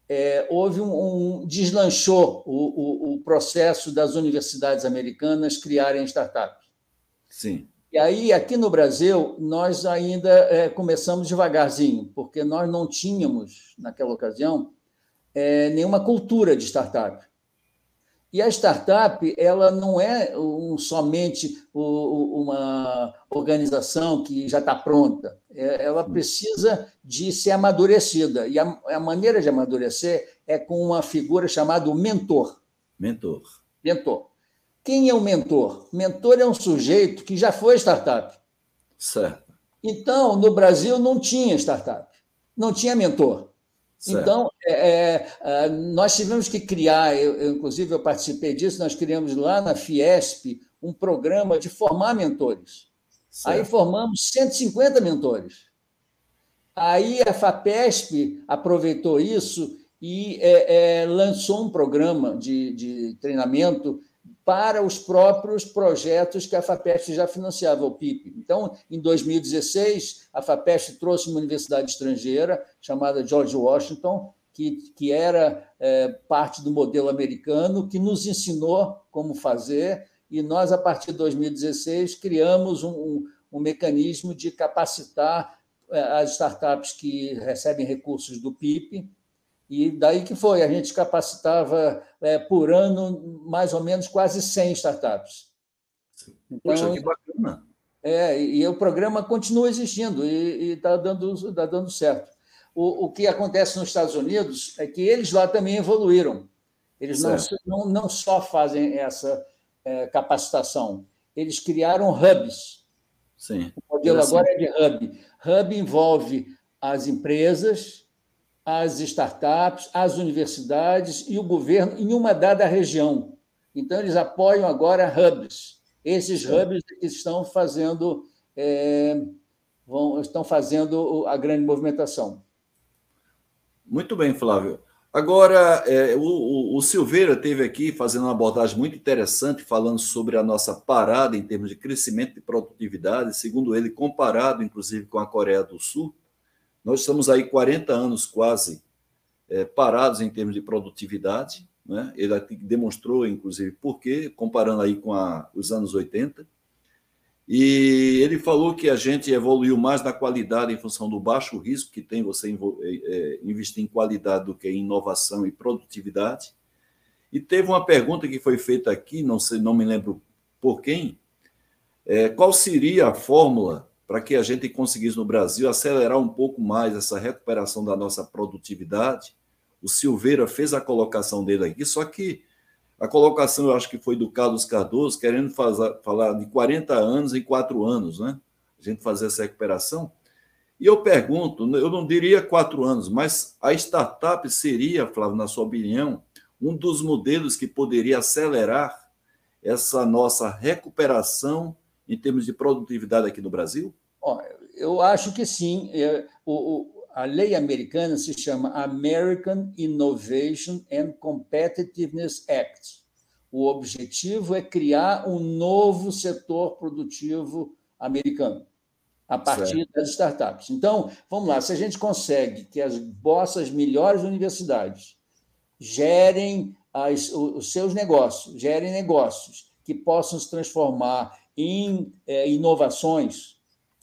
é, houve um, um deslanchou o, o, o, processo das universidades americanas criarem startups. Sim. E aí, aqui no Brasil, nós ainda é, começamos devagarzinho, porque nós não tínhamos, naquela ocasião, é, nenhuma cultura de startup. E a startup ela não é um, somente uma organização que já está pronta. É, ela precisa de ser amadurecida. E a, a, maneira de amadurecer é com uma figura chamada mentor. Mentor. Mentor. Quem é o mentor? Mentor é um sujeito que já foi startup. Certo. Então, no Brasil não tinha startup, não tinha mentor. Certo. Então, é, é, é, nós tivemos que criar, eu, eu, inclusive eu participei disso, nós criamos lá na Fiesp um programa de formar mentores. Certo. Aí formamos 150 mentores. Aí a FAPESP aproveitou isso e é, é, lançou um programa de, de treinamento para os próprios projetos que a FAPESP já financiava, o PIP. Então, em 2016, a FAPESP trouxe uma universidade estrangeira chamada George Washington, que, que era é, parte do modelo americano, que nos ensinou como fazer, e nós, a partir de 2016, criamos um, um, um mecanismo de capacitar é, as startups que recebem recursos do PIP e daí que foi, a gente capacitava é, por ano mais ou menos quase 100 startups. Então, Poxa, que bacana. É, e o programa continua existindo e está dando, tá dando certo. O, o que acontece nos Estados Unidos é que eles lá também evoluíram. Eles não, não, não só fazem essa é, capacitação, eles criaram hubs. Sim. O modelo agora é de hub. Hub envolve as empresas, as startups, as universidades e o governo em uma dada região. Então, eles apoiam agora hubs. Esses hubs que estão fazendo, é, vão, estão fazendo a grande movimentação. Muito bem, Flávio. Agora, é, o, o, Silveira teve aqui fazendo uma abordagem muito interessante, falando sobre a nossa parada em termos de crescimento de produtividade, segundo ele, comparado inclusive com a Coreia do Sul. Nós estamos aí 40 anos quase é, parados em termos de produtividade. Né? Ele demonstrou, inclusive, por quê, comparando aí com a, os anos 80. E ele falou que a gente evoluiu mais na qualidade em função do baixo risco que tem você é, investir em qualidade do que em inovação e produtividade. E teve uma pergunta que foi feita aqui, não sei, não me lembro por quem, é, qual seria a fórmula para que a gente conseguisse no Brasil acelerar um pouco mais essa recuperação da nossa produtividade. O Silveira fez a colocação dele aqui, só que a colocação eu acho que foi do Carlos Cardoso, querendo fazer, falar de 40 anos em quatro anos, né? A gente fazer essa recuperação. E eu pergunto, eu não diria quatro anos, mas a startup seria, Flávio, na sua opinião, um dos modelos que poderia acelerar essa nossa recuperação em termos de produtividade aqui no Brasil? Eu acho que sim. É, a lei americana se chama American Innovation and Competitiveness Act. O objetivo é criar um novo setor produtivo americano a partir certo. das startups. Então, vamos lá, se a gente consegue que as nossas melhores universidades gerem as, os seus negócios, gerem negócios que possam se transformar em é, inovações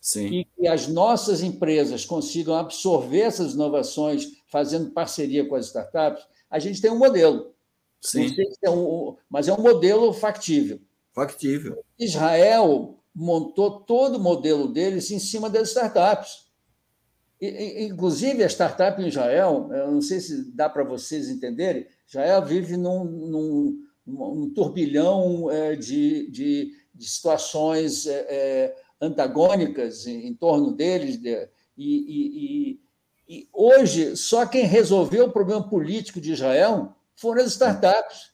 Sim. e que as nossas empresas consigam absorver essas inovações fazendo parceria com as startups, a gente tem um modelo. Sim. Se é um, mas é um modelo factível. Factível. Israel montou todo o modelo deles em cima das startups. E, inclusive, a startup em Israel, eu não sei se dá para vocês entenderem, Israel vive num, num, num turbilhão é, de, de, de, situações é, antagônicas em, em, torno deles. De, e, e, e hoje, só quem resolveu o problema político de Israel foram as startups.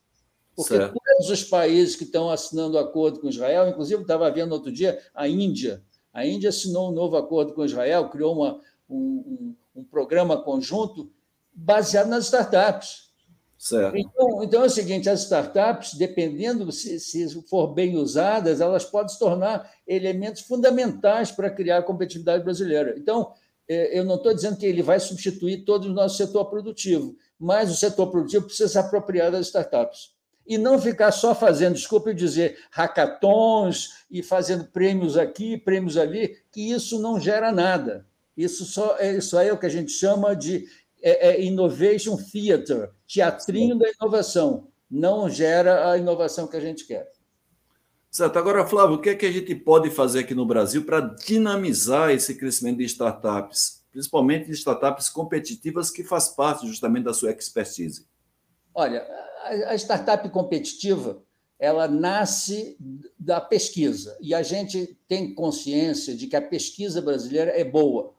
Porque certo. todos os países que estão assinando acordo com Israel, inclusive estava vendo outro dia a Índia. A Índia assinou um novo acordo com Israel, criou uma, um, um, um programa conjunto baseado nas startups. Certo. Então, então é o seguinte: as startups, dependendo se, se for bem usadas, elas podem se tornar elementos fundamentais para criar a competitividade brasileira. Então, é, eu não estou dizendo que ele vai substituir todo o nosso setor produtivo, mas o setor produtivo precisa se apropriar das startups. E não ficar só fazendo, desculpe dizer, hackathons e fazendo prêmios aqui, prêmios ali, que isso não gera nada. Isso, só é, isso aí é o que a gente chama de é, é innovation theater, teatrinho Sim. da inovação. Não gera a inovação que a gente quer. Certo. Agora, Flávio, o que é que a gente pode fazer aqui no Brasil para dinamizar esse crescimento de startups, principalmente de startups competitivas que faz parte justamente da sua expertise? Olha, a startup competitiva ela nasce da pesquisa e a gente tem consciência de que a pesquisa brasileira é boa.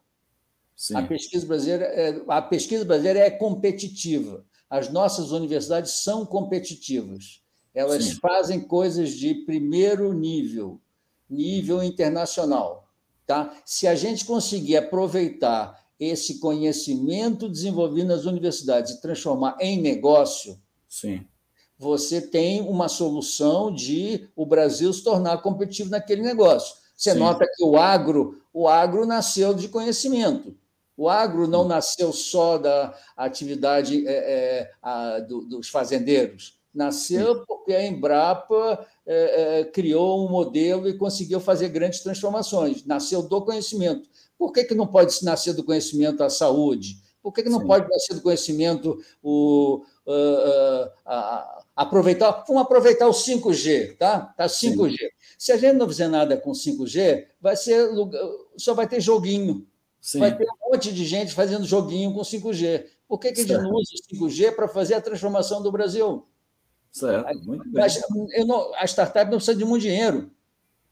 Sim. A pesquisa brasileira é, a pesquisa brasileira é competitiva. As nossas universidades são competitivas. Elas Sim. fazem coisas de primeiro nível, nível internacional. Tá? Se a gente conseguir aproveitar esse conhecimento desenvolvido nas universidades e transformar em negócio, Sim. você tem uma solução de o Brasil se tornar competitivo naquele negócio. Você Sim. nota que o agro, o agro nasceu de conhecimento. O agro não nasceu só da atividade é, é, a, do, dos fazendeiros. Nasceu porque a Embrapa é, é, criou um modelo e conseguiu fazer grandes transformações. Nasceu do conhecimento. Por que, que não pode nascer do conhecimento a saúde? Por que, que não Sim. pode nascer do conhecimento o, uh, uh, uh, aproveitar? Vamos aproveitar o 5G, tá? Tá 5G. Sim. Se a gente não fizer nada com 5G, vai ser só vai ter joguinho. Sim. Vai ter um monte de gente fazendo joguinho com 5G. Por que, que a gente não usa o 5G para fazer a transformação do Brasil? Certo, muito bem. Não, a startup não precisa de muito dinheiro.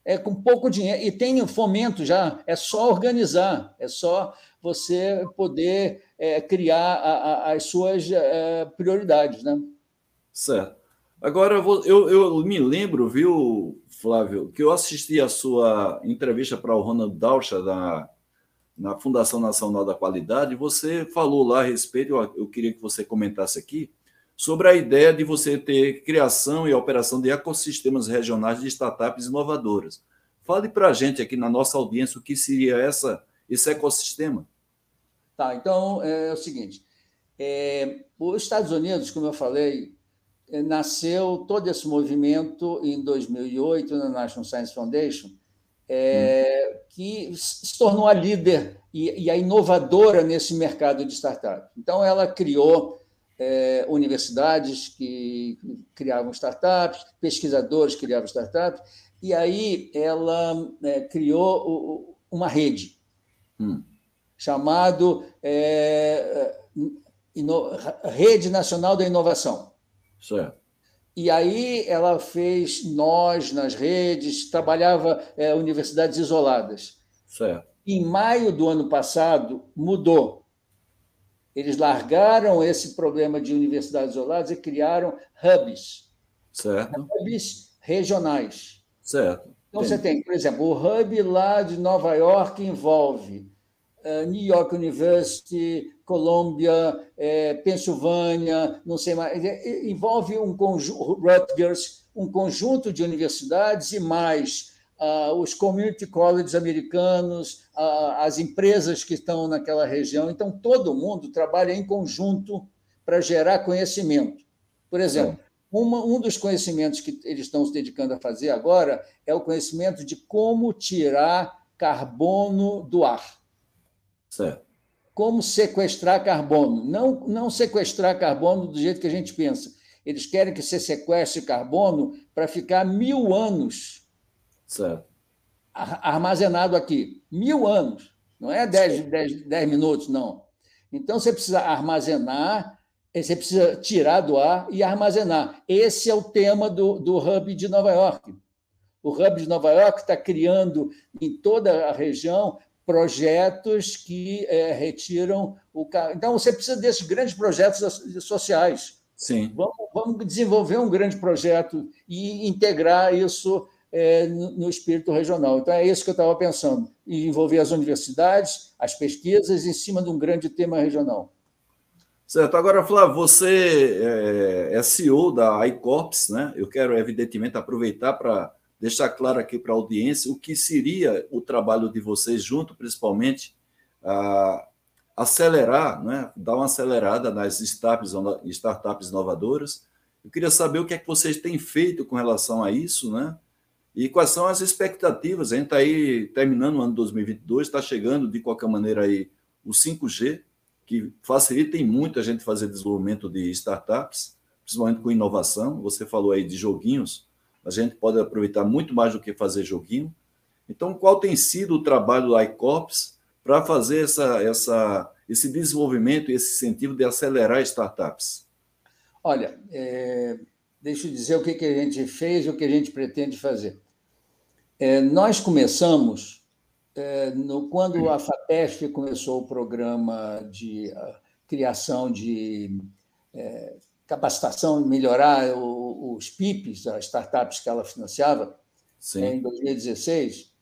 É com pouco dinheiro. E tem fomento já, é só organizar, é só você poder é, criar a, a, as suas é, prioridades. Né? Certo. Agora, eu, eu me lembro, viu, Flávio, que eu assisti a sua entrevista para o Ronald Daucha da, na Fundação Nacional da Qualidade. Você falou lá a respeito, eu, queria que você comentasse aqui, sobre a ideia de você ter criação e operação de ecossistemas regionais de startups inovadoras. Fale para a gente aqui na nossa audiência o que seria essa, esse ecossistema. Tá, então é o seguinte: é, os Estados Unidos, como eu falei, é, nasceu todo esse movimento em 2008 na National Science Foundation, é, hum. que se tornou a líder e, e a inovadora nesse mercado de startup. Então, ela criou é, universidades que criavam startups, pesquisadores que criavam startups, e aí ela é, criou uma rede hum. chamado é, Rede Nacional da Inovação. Certo. E aí ela fez nós nas redes, trabalhava é, universidades isoladas. Certo. Em maio do ano passado, mudou eles largaram esse problema de universidades isoladas e criaram hubs. Certo. Hubs regionais. Certo. Então, Entendi. você tem, por exemplo, o hub lá de Nova York envolve uh, New York University, Colômbia, eh, Pensilvânia, não sei mais, envolve um conjunto, Rutgers, um conjunto de universidades e mais uh, os community colleges americanos, uh, as empresas que estão naquela região. Então, todo mundo trabalha em conjunto para gerar conhecimento. Por exemplo, Uma, um dos conhecimentos que eles estão se dedicando a fazer agora é o conhecimento de como tirar carbono do ar. Certo. Como sequestrar carbono. Não, não sequestrar carbono do jeito que a gente pensa. Eles querem que você sequestre carbono para ficar mil anos certo. armazenado aqui. Mil anos. Não é dez, dez, dez minutos, não. Então, você precisa armazenar, você precisa tirar do ar e armazenar. Esse é o tema do, do Hub de Nova York. O Hub de Nova York está criando em toda a região projetos que é, retiram o. Então, você precisa desses grandes projetos sociais. Sim. Vamos, vamos desenvolver um grande projeto e integrar isso é, no, no, espírito regional. Então, é isso que eu estava pensando, envolver as universidades, as pesquisas, em cima de um grande tema regional. Certo. Agora, Flávio, você é, é CEO da iCorps, né? Eu quero, evidentemente, aproveitar para deixar claro aqui para a audiência o que seria o trabalho de vocês junto, principalmente, a acelerar, né, dar uma acelerada nas startups, startups inovadoras. Eu queria saber o que é que vocês têm feito com relação a isso, né? E quais são as expectativas? A gente está aí terminando o ano 2022, está chegando de qualquer maneira aí o 5G, que facilita muito a gente fazer desenvolvimento de startups, principalmente com inovação. Você falou aí de joguinhos, a gente pode aproveitar muito mais do que fazer joguinho. Então, qual tem sido o trabalho do iCorps para fazer essa, essa, esse desenvolvimento esse incentivo de acelerar startups? Olha, é, deixa eu dizer o que, que a gente fez e o que a gente pretende fazer. É, nós começamos, é, no, quando a FAPESP começou o programa de criação de é, capacitação, melhorar o, os PIPs, as startups que ela financiava, Sim. em 2016,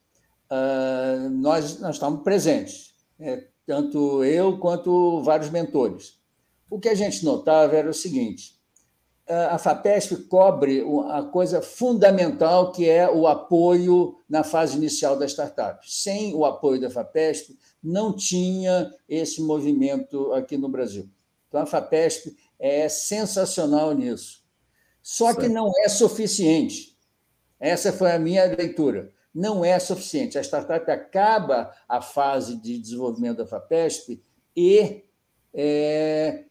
uh, nós, nós estávamos presentes, né? tanto eu quanto vários mentores. O que a gente notava era o seguinte: a FAPESP cobre a coisa fundamental que é o apoio na fase inicial da startup. Sem o apoio da FAPESP, não tinha esse movimento aqui no Brasil. Então, a FAPESP é sensacional nisso. Só certo. que não é suficiente. Essa foi a minha leitura. Não é suficiente. A startup acaba a fase de desenvolvimento da FAPESP e, é,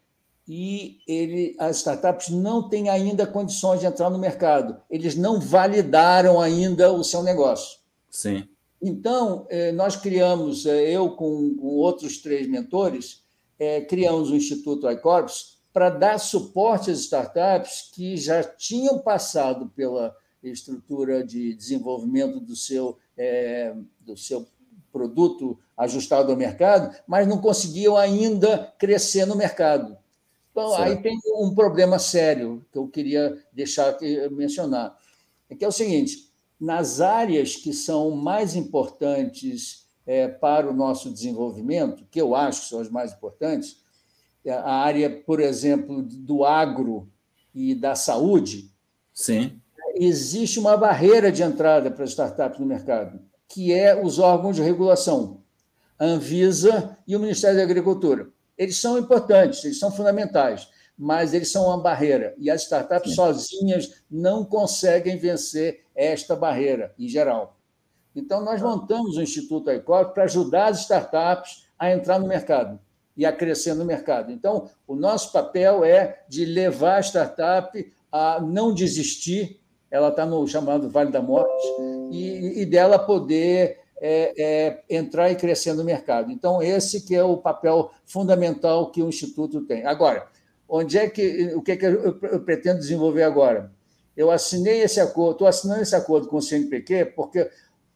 e ele, as startups não têm ainda condições de entrar no mercado. Eles não validaram ainda o seu negócio. Sim. Então, é, nós criamos, é, eu com, outros três mentores, é, criamos o Instituto iCorps para dar suporte às startups que já tinham passado pela estrutura de desenvolvimento do seu, é, do seu produto ajustado ao mercado, mas não conseguiam ainda crescer no mercado. Então, certo. aí tem um problema sério que eu queria deixar aqui mencionar, é que é o seguinte: nas áreas que são mais importantes é, para o nosso desenvolvimento, que eu acho que são as mais importantes, a área, por exemplo, do agro e da saúde, Sim. existe uma barreira de entrada para startups no mercado, que é os órgãos de regulação, a Anvisa e o Ministério da Agricultura. Eles são importantes, eles são fundamentais, mas eles são uma barreira e as startups Sim. sozinhas não conseguem vencer esta barreira, em geral. Então, nós montamos o Instituto ICOR para ajudar as startups a entrar no mercado e a crescer no mercado. Então, o nosso papel é de levar a startup a não desistir, ela está no chamado Vale da Morte, e, e dela poder é, é, entrar e crescer no mercado. Então, esse que é o papel fundamental que o Instituto tem. Agora, onde é que o que, é que eu, pretendo desenvolver agora? Eu assinei esse acordo, estou assinando esse acordo com o CNPq porque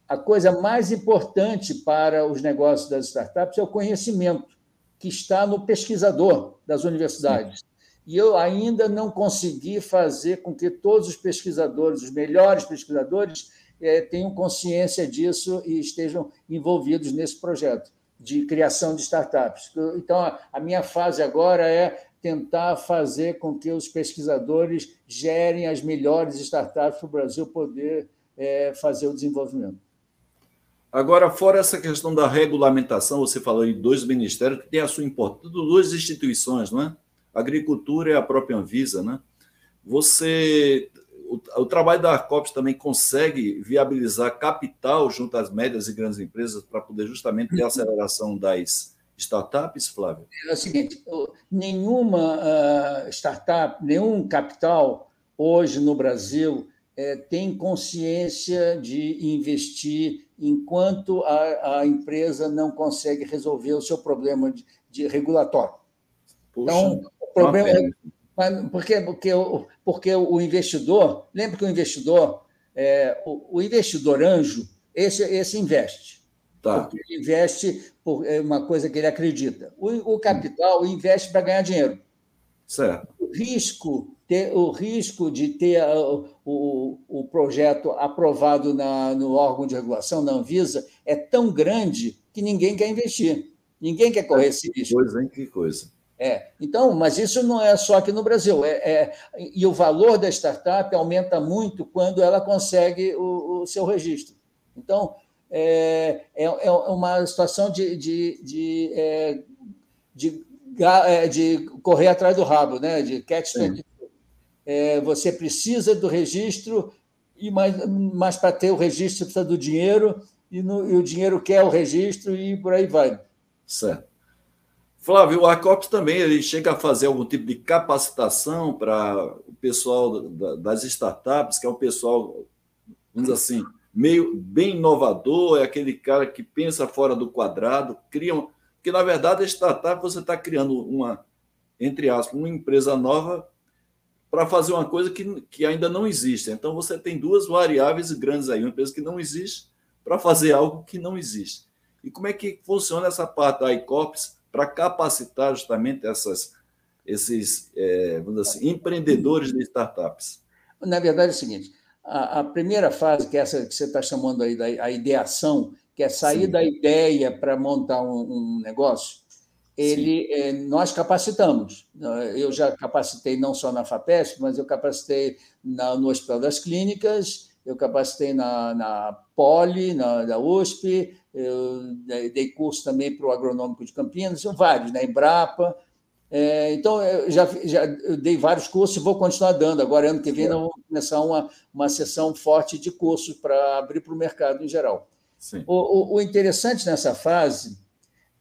a coisa mais importante para os negócios das startups é o conhecimento que está no pesquisador das universidades. E eu ainda não consegui fazer com que todos os pesquisadores, os melhores pesquisadores, é, tenham consciência disso e estejam envolvidos nesse projeto de criação de startups. Então, a minha fase agora é tentar fazer com que os pesquisadores gerem as melhores startups para o Brasil poder é, fazer o desenvolvimento. Agora, fora essa questão da regulamentação, você falou em dois ministérios que têm a sua importância, duas instituições, não é? A agricultura e a própria Anvisa, né? você o, o, trabalho da Arcops também consegue viabilizar capital junto às médias e grandes empresas para poder justamente ter aceleração das startups, Flávio? É o seguinte, nenhuma uh, startup, nenhum capital hoje no Brasil é, tem consciência de investir enquanto a, a, empresa não consegue resolver o seu problema de, de regulatório. Puxa, então, o problema é, porque, porque, porque o investidor, lembra que o investidor, é, o, o, investidor anjo, esse, esse investe. Tá. Porque ele investe por é uma coisa que ele acredita. O, o capital investe para ganhar dinheiro. Certo. O risco, ter, o risco de ter o, o, o projeto aprovado na, no órgão de regulação, na Anvisa, é tão grande que ninguém quer investir. Ninguém quer correr esse risco. Coisa, hein? Que coisa. É, então, mas isso não é só aqui no Brasil. É, é, e o valor da startup aumenta muito quando ela consegue o, o seu registro. Então, é, é, é uma situação de, de, de, é, de, é, de, correr atrás do rabo, né? de catch é, Você precisa do registro, e mas, mas para ter o registro precisa do dinheiro, e, no, e o dinheiro quer o registro, e por aí vai. Certo. Flávio, o ACOPS também ele chega a fazer algum tipo de capacitação para o pessoal das startups, que é um pessoal, vamos dizer assim, meio bem inovador, é aquele cara que pensa fora do quadrado, cria um... porque na verdade a startup você está criando uma, entre aspas, uma empresa nova para fazer uma coisa que, que ainda não existe. Então você tem duas variáveis grandes aí, uma empresa que não existe para fazer algo que não existe. E como é que funciona essa parte da ICOPS para capacitar justamente essas, esses é, vamos dizer assim, empreendedores de startups? Na verdade é o seguinte: a, a primeira fase, que é essa que você está chamando aí da a ideação, que é sair Sim. da ideia para montar um, um negócio, ele, é, nós capacitamos. Eu já capacitei não só na FAPESP, mas eu capacitei na, no Hospital das Clínicas, eu capacitei na, na Poli, na, da USP, eu dei curso também para o Agronômico de Campinas, são vários, na né? Embrapa. É, então, eu já, já eu dei vários cursos e vou continuar dando. Agora, ano que vem, nós vamos começar uma, uma sessão forte de cursos para abrir para o mercado em geral. O, o, o, interessante nessa fase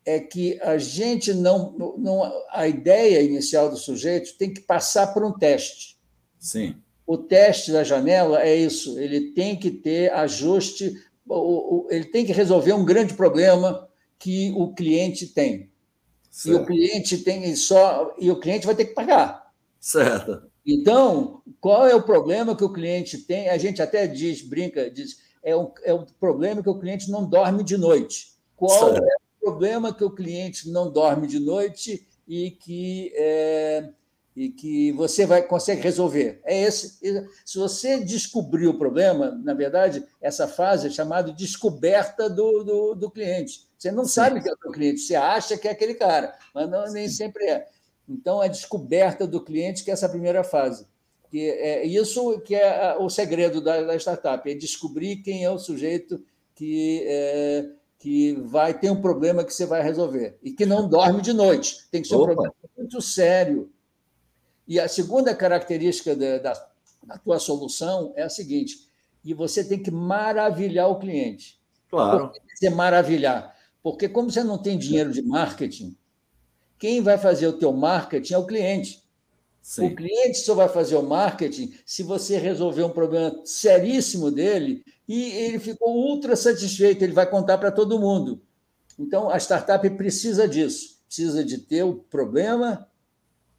é que a gente não, não. A ideia inicial do sujeito tem que passar por um teste. Sim. O teste da janela é isso, ele tem que ter ajuste ele tem que resolver um grande problema que o cliente tem. Certo. E o cliente tem só e o cliente vai ter que pagar. Certo. Então, qual é o problema que o cliente tem? A gente até diz, brinca, diz, é um, é um problema que o cliente não dorme de noite. Qual certo. é problema que o cliente não dorme de noite e que é, e que você vai consegue resolver. É esse. Se você descobrir o problema, na verdade, essa fase é chamada de descoberta do, do, do cliente. Você não Sim. sabe que é o seu cliente, você acha que é aquele cara, mas não, nem sempre é. Então, a descoberta do cliente que é essa primeira fase. Que é isso que é o segredo da, da startup, é descobrir quem é o sujeito que é, que vai ter um problema que você vai resolver e que não dorme de noite. Tem que ser Opa. um problema muito sério e a segunda característica da, da, da tua solução é a seguinte: e você tem que maravilhar o cliente. Claro. Você maravilhar? Porque como você não tem dinheiro de marketing, quem vai fazer o teu marketing é o cliente. Sim. O cliente só vai fazer o marketing se você resolver um problema seríssimo dele e ele ficou ultra satisfeito, ele vai contar para todo mundo. Então, a startup precisa disso, precisa de ter o problema,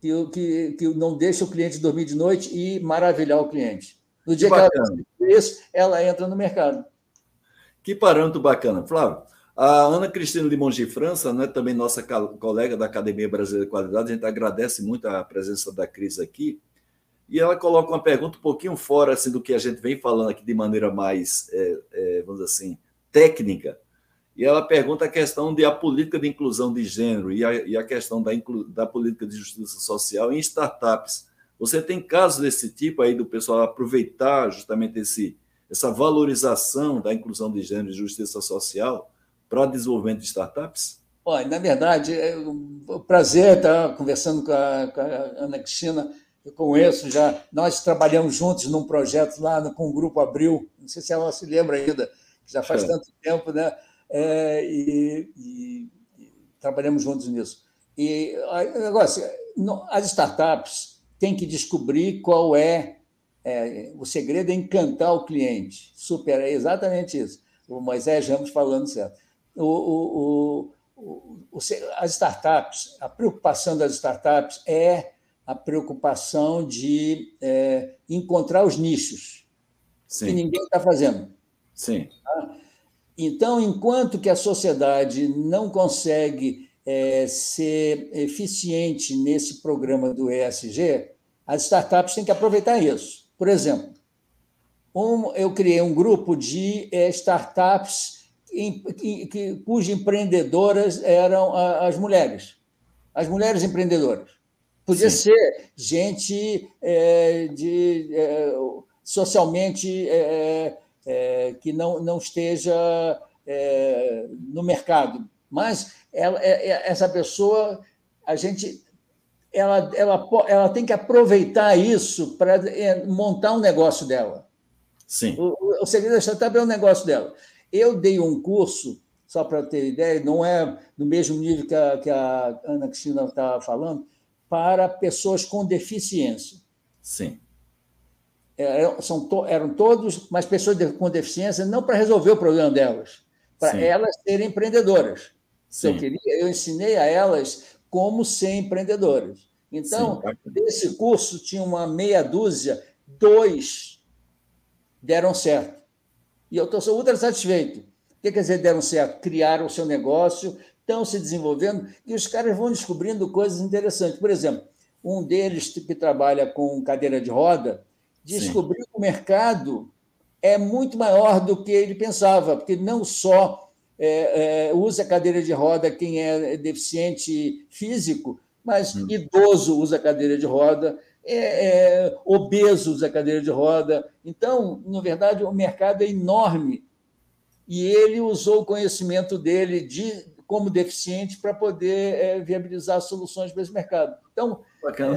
que, que, que não deixa o cliente dormir de noite e maravilhar o cliente. No dia que, que ela isso, ela entra no mercado. Que parâmetro bacana. Flávio, a Ana Cristina de Monge França, né, também nossa colega da Academia Brasileira de Qualidade, a gente agradece muito a presença da Cris aqui. E ela coloca uma pergunta um pouquinho fora assim, do que a gente vem falando aqui de maneira mais, é, é, vamos dizer assim, técnica, e ela pergunta a questão de a política de inclusão de gênero e a, e a questão da, da política de justiça social em startups. Você tem casos desse tipo aí do pessoal aproveitar justamente esse, essa valorização da inclusão de gênero e justiça social para o desenvolvimento de startups? Olha, na verdade, é um prazer estar conversando com a, com a Ana Cristina. eu conheço já. Nós trabalhamos juntos num projeto lá com o Grupo Abril, não sei se ela se lembra ainda, já faz é. tanto tempo, né? É, e, e, e, trabalhamos juntos nisso. E o negócio, as startups têm que descobrir qual é, é, o segredo é encantar o cliente. Super, é exatamente isso. O Moisés Ramos falando certo. O, o, o, as startups, a preocupação das startups é a preocupação de é, encontrar os nichos Sim. que ninguém está fazendo. Sim. Tá? Então, enquanto que a sociedade não consegue é, ser eficiente nesse programa do ESG, as startups têm que aproveitar isso. Por exemplo, um, eu criei um grupo de é, startups que, cujas empreendedoras eram as mulheres, as mulheres empreendedoras. Podia Sim. ser gente é, de, é, socialmente é, é, que não, não esteja é, no mercado. Mas ela, é, essa pessoa, a gente, ela, ela, ela tem que aproveitar isso para montar um negócio dela. Sim. O, o segredo da startup é o negócio dela. Eu dei um curso, só para ter ideia, não é no mesmo nível que a, que a Ana Cristina estava falando, para pessoas com deficiência. Sim. Eram, são to, eram todos, mas pessoas com deficiência, não para resolver o problema delas, para elas serem empreendedoras. Sim. Eu, queria, eu ensinei a elas como ser empreendedoras. Então, Sim. desse curso, tinha uma meia dúzia, dois deram certo. E eu estou ultra satisfeito. O que quer dizer deram certo? Criaram o seu negócio, estão se desenvolvendo e os caras vão descobrindo coisas interessantes. Por exemplo, um deles que trabalha com cadeira de roda, descobriu Sim. que o mercado é muito maior do que ele pensava, porque não só é, é, usa cadeira de roda quem é deficiente físico, mas hum. idoso usa cadeira de roda, é, é, obeso usa cadeira de roda. Então, na verdade, o mercado é enorme. E ele usou o conhecimento dele de, como deficiente para poder é, viabilizar soluções para esse mercado. Então, Bacana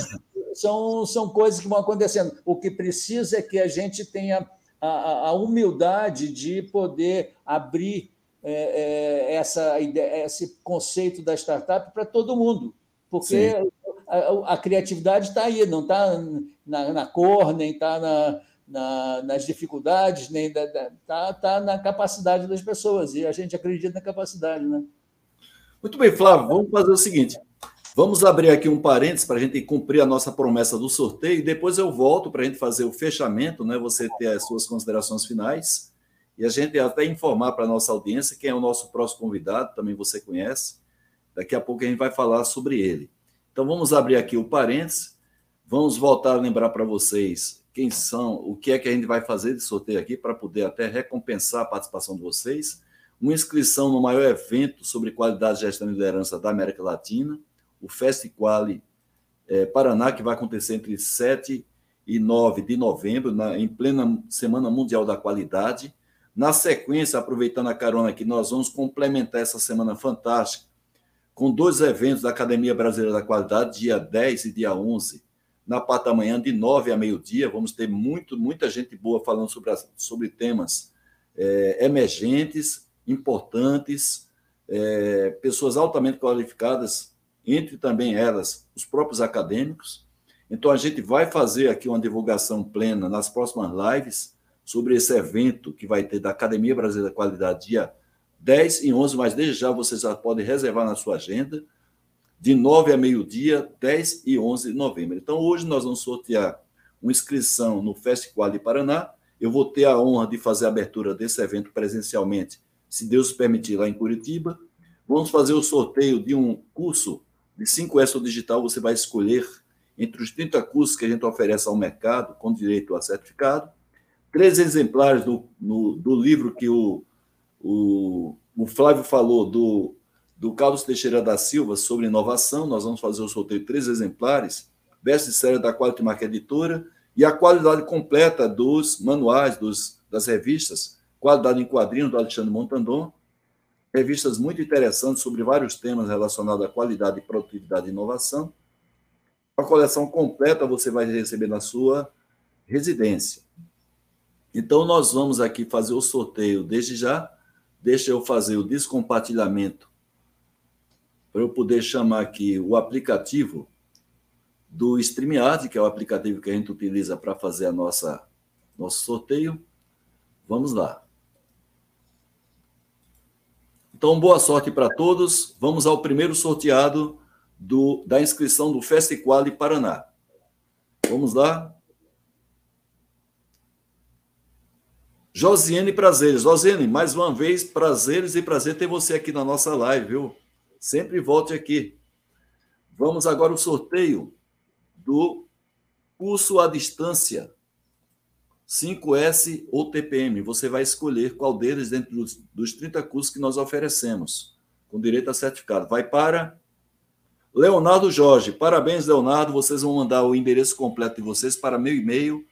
são, são coisas que vão acontecendo. O que precisa é que a gente tenha a, a humildade de poder abrir é, é, essa esse conceito da startup para todo mundo, porque a, a, criatividade está aí, não está na, na, cor, nem está na, na, nas dificuldades, nem está tá na capacidade das pessoas, e a gente acredita na capacidade. Né? Muito bem, Flávio, vamos fazer o seguinte. Vamos abrir aqui um parênteses para a gente cumprir a nossa promessa do sorteio e depois eu volto para a gente fazer o fechamento, né? Você ter as suas considerações finais e a gente até informar para a nossa audiência quem é o nosso próximo convidado, também você conhece. Daqui a pouco a gente vai falar sobre ele. Então vamos abrir aqui o parênteses, vamos voltar a lembrar para vocês quem são, o que é que a gente vai fazer de sorteio aqui para poder até recompensar a participação de vocês. Uma inscrição no maior evento sobre qualidade, gestão e liderança da América Latina o Festiquali é, Paraná, que vai acontecer entre 7 e 9 de novembro, na, em plena Semana Mundial da Qualidade. Na sequência, aproveitando a carona aqui, nós vamos complementar essa semana fantástica com dois eventos da Academia Brasileira da Qualidade, dia 10 e dia 11, na parte da manhã, de 9 a meio-dia. Vamos ter muito, muita gente boa falando sobre, as, sobre temas é, emergentes, importantes, é, pessoas altamente qualificadas entre também elas os próprios acadêmicos. Então, a gente vai fazer aqui uma divulgação plena nas próximas lives sobre esse evento que vai ter da Academia Brasileira da Qualidade, dia 10 e 11, mas desde já vocês já podem reservar na sua agenda, de 9 a meio-dia, 10 e 11 de novembro. Então, hoje nós vamos sortear uma inscrição no Festival de Paraná. Eu vou ter a honra de fazer a abertura desse evento presencialmente, se Deus permitir, lá em Curitiba. Vamos fazer o sorteio de um curso de 5S digital, você vai escolher entre os 30 cursos que a gente oferece ao mercado, com direito a certificado, três exemplares do, no, do livro que o, o, o Flávio falou, do, do Carlos Teixeira da Silva, sobre inovação. Nós vamos fazer o sorteio três exemplares, best-seller da Quality Marca Editora, e a qualidade completa dos manuais, dos, das revistas, Qualidade em Quadrinhos, do Alexandre Montandon, revistas muito interessantes sobre vários temas relacionados à qualidade, produtividade e inovação. A coleção completa você vai receber na sua residência. Então, nós vamos aqui fazer o sorteio desde já. Deixa eu fazer o descompartilhamento para eu poder chamar aqui o aplicativo do StreamYard, que é o aplicativo que a gente utiliza para fazer a nossa nosso sorteio. Vamos lá. Então, boa sorte para todos. Vamos ao primeiro sorteado do, da inscrição do Festiquale Paraná. Vamos lá. Josiane Prazeres. Josiane, mais uma vez, prazeres e prazer ter você aqui na nossa live, viu? Sempre volte aqui. Vamos agora ao sorteio do curso à distância 5S ou TPM. Você vai escolher qual deles dentro dos, dos 30 cursos que nós oferecemos, com direito a certificado. Vai para Leonardo Jorge. Parabéns, Leonardo. Vocês vão mandar o endereço completo de vocês para meu e-mail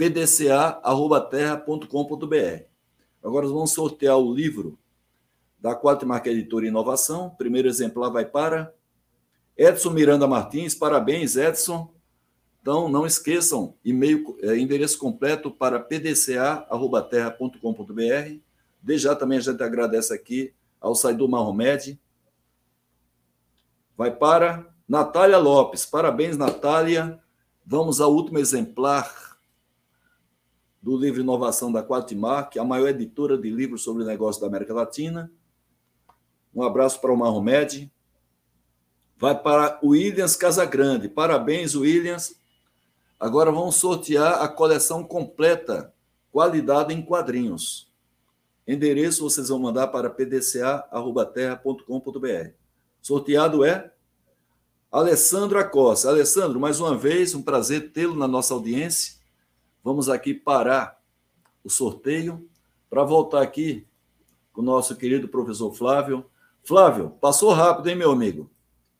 pdca.terra.com.br. Agora vamos sortear o livro da Quatro Marca Editora Inovação. Primeiro exemplar vai para Edson Miranda Martins. Parabéns, Edson. Então, não esqueçam, e-mail, é, endereço completo para pdca.terra.com.br. Desde já também a gente agradece aqui ao Saidu Mahomed. Vai para Natália Lopes. Parabéns, Natália. Vamos ao último exemplar do livro Inovação da Quatmar, que é a maior editora de livros sobre negócios da América Latina. Um abraço para o Marromed. Vai para o Williams Casagrande. Parabéns, Williams. Agora vamos sortear a coleção completa, qualidade em quadrinhos. Endereço vocês vão mandar para pdca.terra.com.br. Sorteado é Alessandro Acosta. Alessandro, mais uma vez, um prazer tê-lo na nossa audiência. Vamos aqui parar o sorteio para voltar aqui com o nosso querido professor Flávio. Flávio, passou rápido, hein, meu amigo?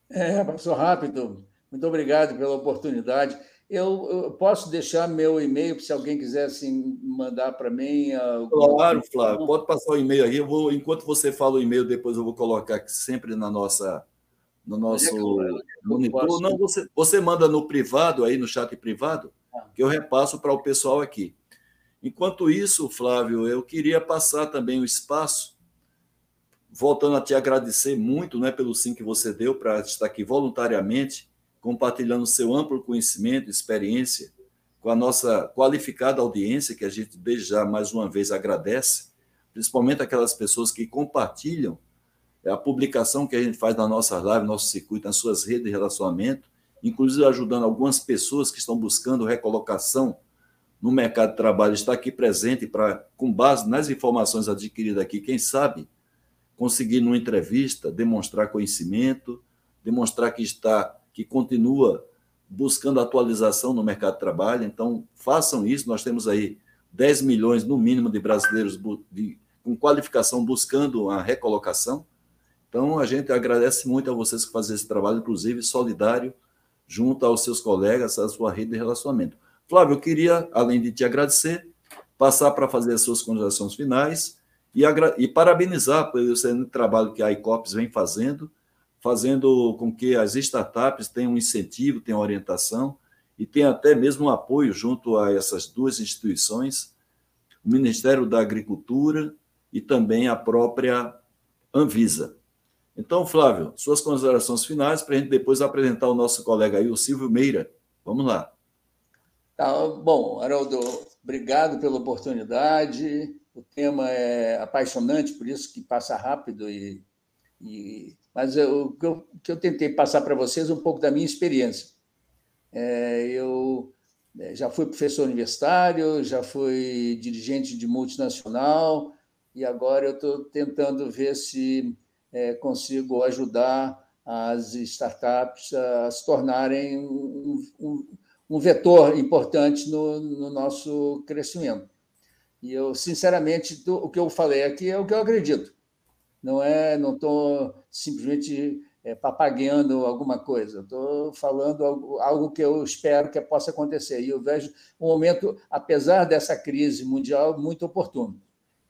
É, passou rápido. Muito obrigado pela oportunidade. Eu, eu posso deixar meu e-mail se alguém quiser assim, mandar para mim. Alguma... Claro, Flávio, pode passar o e-mail aí. Eu vou, enquanto você fala o e-mail, depois eu vou colocar sempre na nossa, no nosso é monitor. Não, você, você manda no privado, aí no chat privado, que eu repasso para o pessoal aqui. Enquanto isso, Flávio, eu queria passar também o espaço, voltando a te agradecer muito né, pelo sim que você deu para estar aqui voluntariamente, compartilhando seu amplo conhecimento, experiência com a nossa qualificada audiência, que a gente desde já mais uma vez agradece, principalmente aquelas pessoas que compartilham a publicação que a gente faz na nossa live, nosso circuito, nas suas redes de relacionamento, inclusive ajudando algumas pessoas que estão buscando recolocação no mercado de trabalho, está aqui presente para, com base nas informações adquiridas aqui, quem sabe, conseguir numa entrevista demonstrar conhecimento, demonstrar que está, que continua buscando atualização no mercado de trabalho. Então, façam isso. Nós temos aí 10 milhões, no mínimo, de brasileiros de, com qualificação buscando a recolocação. Então, a gente agradece muito a vocês que fazem esse trabalho, inclusive solidário, junto aos seus colegas, à sua rede de relacionamento. Flávio, eu queria, além de te agradecer, passar para fazer as suas considerações finais e, e parabenizar pelo excelente trabalho que a ICOPS vem fazendo, fazendo com que as startups tenham incentivo, tenham orientação e tenham até mesmo um apoio junto a essas duas instituições, o Ministério da Agricultura e também a própria Anvisa. Então, Flávio, suas considerações finais para a gente depois apresentar o nosso colega aí, o Silvio Meira. Vamos lá. Tá, bom, Haroldo, obrigado pela oportunidade. O tema é apaixonante, por isso que passa rápido. E, e... Mas o que eu, que eu tentei passar para vocês é um pouco da minha experiência. É, eu é, já fui professor universitário, já fui dirigente de multinacional, e agora eu estou tentando ver se é, consigo ajudar as startups a se tornarem um, um, um vetor importante no, no, nosso crescimento. E eu, sinceramente, o que eu falei aqui é o que eu acredito. Não é, não estou simplesmente é, papagueando alguma coisa. Estou falando algo, algo, que eu espero que possa acontecer. E eu vejo um momento, apesar dessa crise mundial, muito oportuno.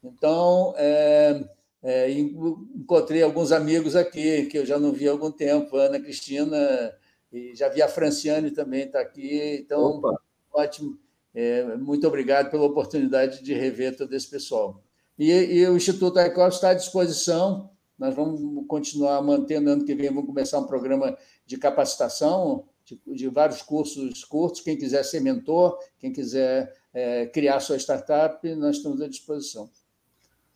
Então, é, é, encontrei alguns amigos aqui que eu já não vi há algum tempo, Ana Cristina, e já vi a Franciane também está aqui. Então, Opa. ótimo. É, muito obrigado pela oportunidade de rever todo esse pessoal. E, e o Instituto Aicor está à disposição. Nós vamos continuar mantendo, ano que vem, vamos começar um programa de capacitação de, de vários cursos curtos. Quem quiser ser mentor, quem quiser é, criar sua startup, nós estamos à disposição.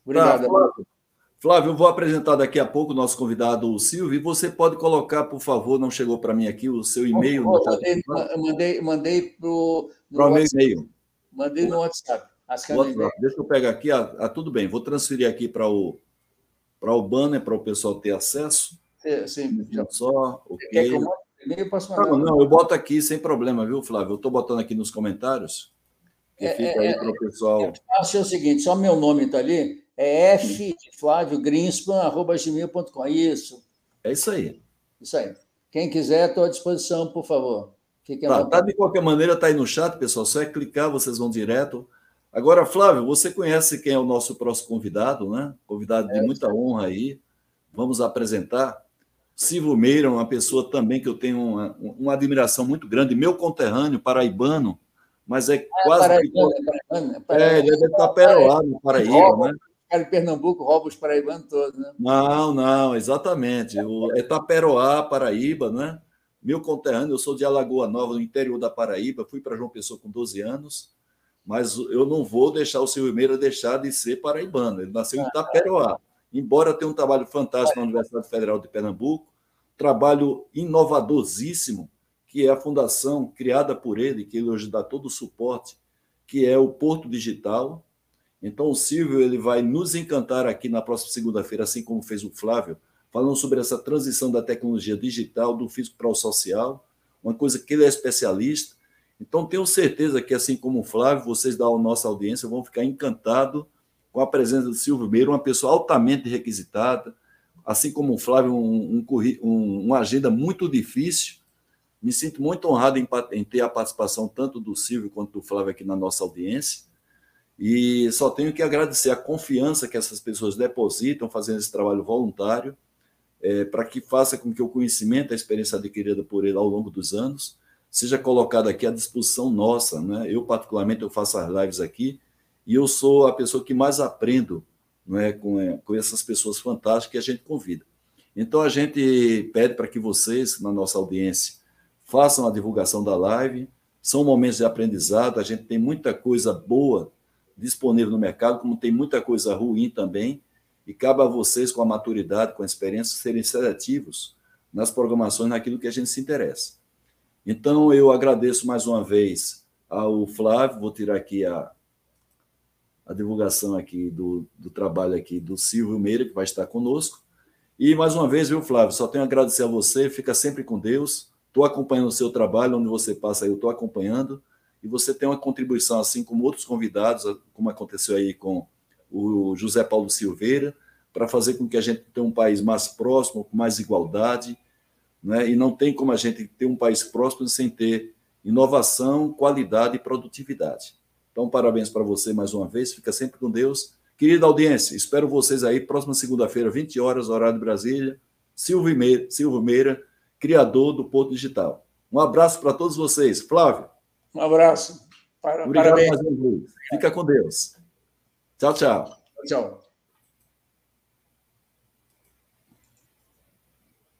Obrigado. Tá, Flávio. Eu vou apresentar daqui a pouco o nosso convidado, o Silvio, e você pode colocar, por favor, não chegou para mim aqui, o seu e-mail. Oh, mandei, mandei, mandei para o meu e-mail. Mandei no WhatsApp. WhatsApp. Deixa eu pegar aqui. Ah, ah, tudo bem, vou transferir aqui para o, para o banner, para o pessoal ter acesso. É, sim, já. Só, ok. Quer que eu e-mail? Posso mandar. Não, não, eu boto aqui sem problema, viu, Flávio? Eu estou botando aqui nos comentários. Que é, fica aí é, para o pessoal. Eu faço o seguinte: só meu nome está ali, é F Flávio Greenspan, arroba gmail.com. Isso. É isso aí. Isso aí. Quem quiser, estou à disposição, por favor. tá, tá, de qualquer maneira, está aí no chat, pessoal. Só é clicar, vocês vão direto. Agora, Flávio, você conhece quem é o nosso próximo convidado, né? Convidado de é, muita honra aí. Vamos apresentar. Silvio Meira, uma pessoa também que eu tenho uma, uma admiração muito grande, meu conterrâneo, paraibano, mas é ah, quase. Paraibano, que... paraibano, paraibano, é, ele é de Taperoá, no Paraíba, né? Cara de Pernambuco rouba os paraibanos todos, né? Não, não, exatamente. O, é Taperoá, Paraíba, né? Meu conterrâneo, eu sou de Alagoa Nova, no interior da Paraíba, fui para João Pessoa com 12 anos, mas eu não vou deixar o Silvio Meira deixar de ser paraibano. Ele nasceu em Taperoá embora tenha um trabalho fantástico na Universidade Federal de Pernambuco, trabalho inovadoríssimo, que é a fundação criada por ele, que ele hoje dá todo o suporte, que é o Porto Digital. Então, o Silvio ele vai nos encantar aqui na próxima segunda-feira, assim como fez o Flávio, falando sobre essa transição da tecnologia digital, do físico para o social, uma coisa que ele é especialista. Então, tenho certeza que, assim como o Flávio, vocês da nossa audiência vão ficar encantados com a presença do Silvio Meira, uma pessoa altamente requisitada, assim como o Flávio, um, um, um, uma agenda muito difícil. Me sinto muito honrado em, em, ter a participação tanto do Silvio quanto do Flávio aqui na nossa audiência. E só tenho que agradecer a confiança que essas pessoas depositam fazendo esse trabalho voluntário, é, para que faça com que o conhecimento, a experiência adquirida por ele ao longo dos anos, seja colocado aqui à disposição nossa. Né? Eu, particularmente, eu faço as lives aqui, e eu sou a pessoa que mais aprendo não é, com, é, com essas pessoas fantásticas que a gente convida. Então, a gente pede para que vocês, na nossa audiência, façam a divulgação da live. São momentos de aprendizado, a gente tem muita coisa boa disponível no mercado, como tem muita coisa ruim também, e cabe a vocês, com a maturidade, com a experiência, serem seletivos nas programações, naquilo que a gente se interessa. Então, eu agradeço mais uma vez ao Flávio, vou tirar aqui a, a divulgação aqui do, do trabalho aqui do Silvio Meira, que vai estar conosco. E mais uma vez, viu, Flávio, só tenho a agradecer a você, fica sempre com Deus. Estou acompanhando o seu trabalho, onde você passa aí, eu estou acompanhando. E você tem uma contribuição, assim como outros convidados, como aconteceu aí com o José Paulo Silveira, para fazer com que a gente tenha um país mais próximo, com mais igualdade. Né? E não tem como a gente ter um país próximo sem ter inovação, qualidade e produtividade. Então, parabéns para você mais uma vez. Fica sempre com Deus. Querida audiência, espero vocês aí próxima segunda-feira, 20 horas, horário de Brasília. Silvio Meira, Silvio Meira, criador do Porto Digital. Um abraço para todos vocês. Flávio. Um abraço. Para, Obrigado parabéns. Fica com Deus. Tchau, tchau. Tchau.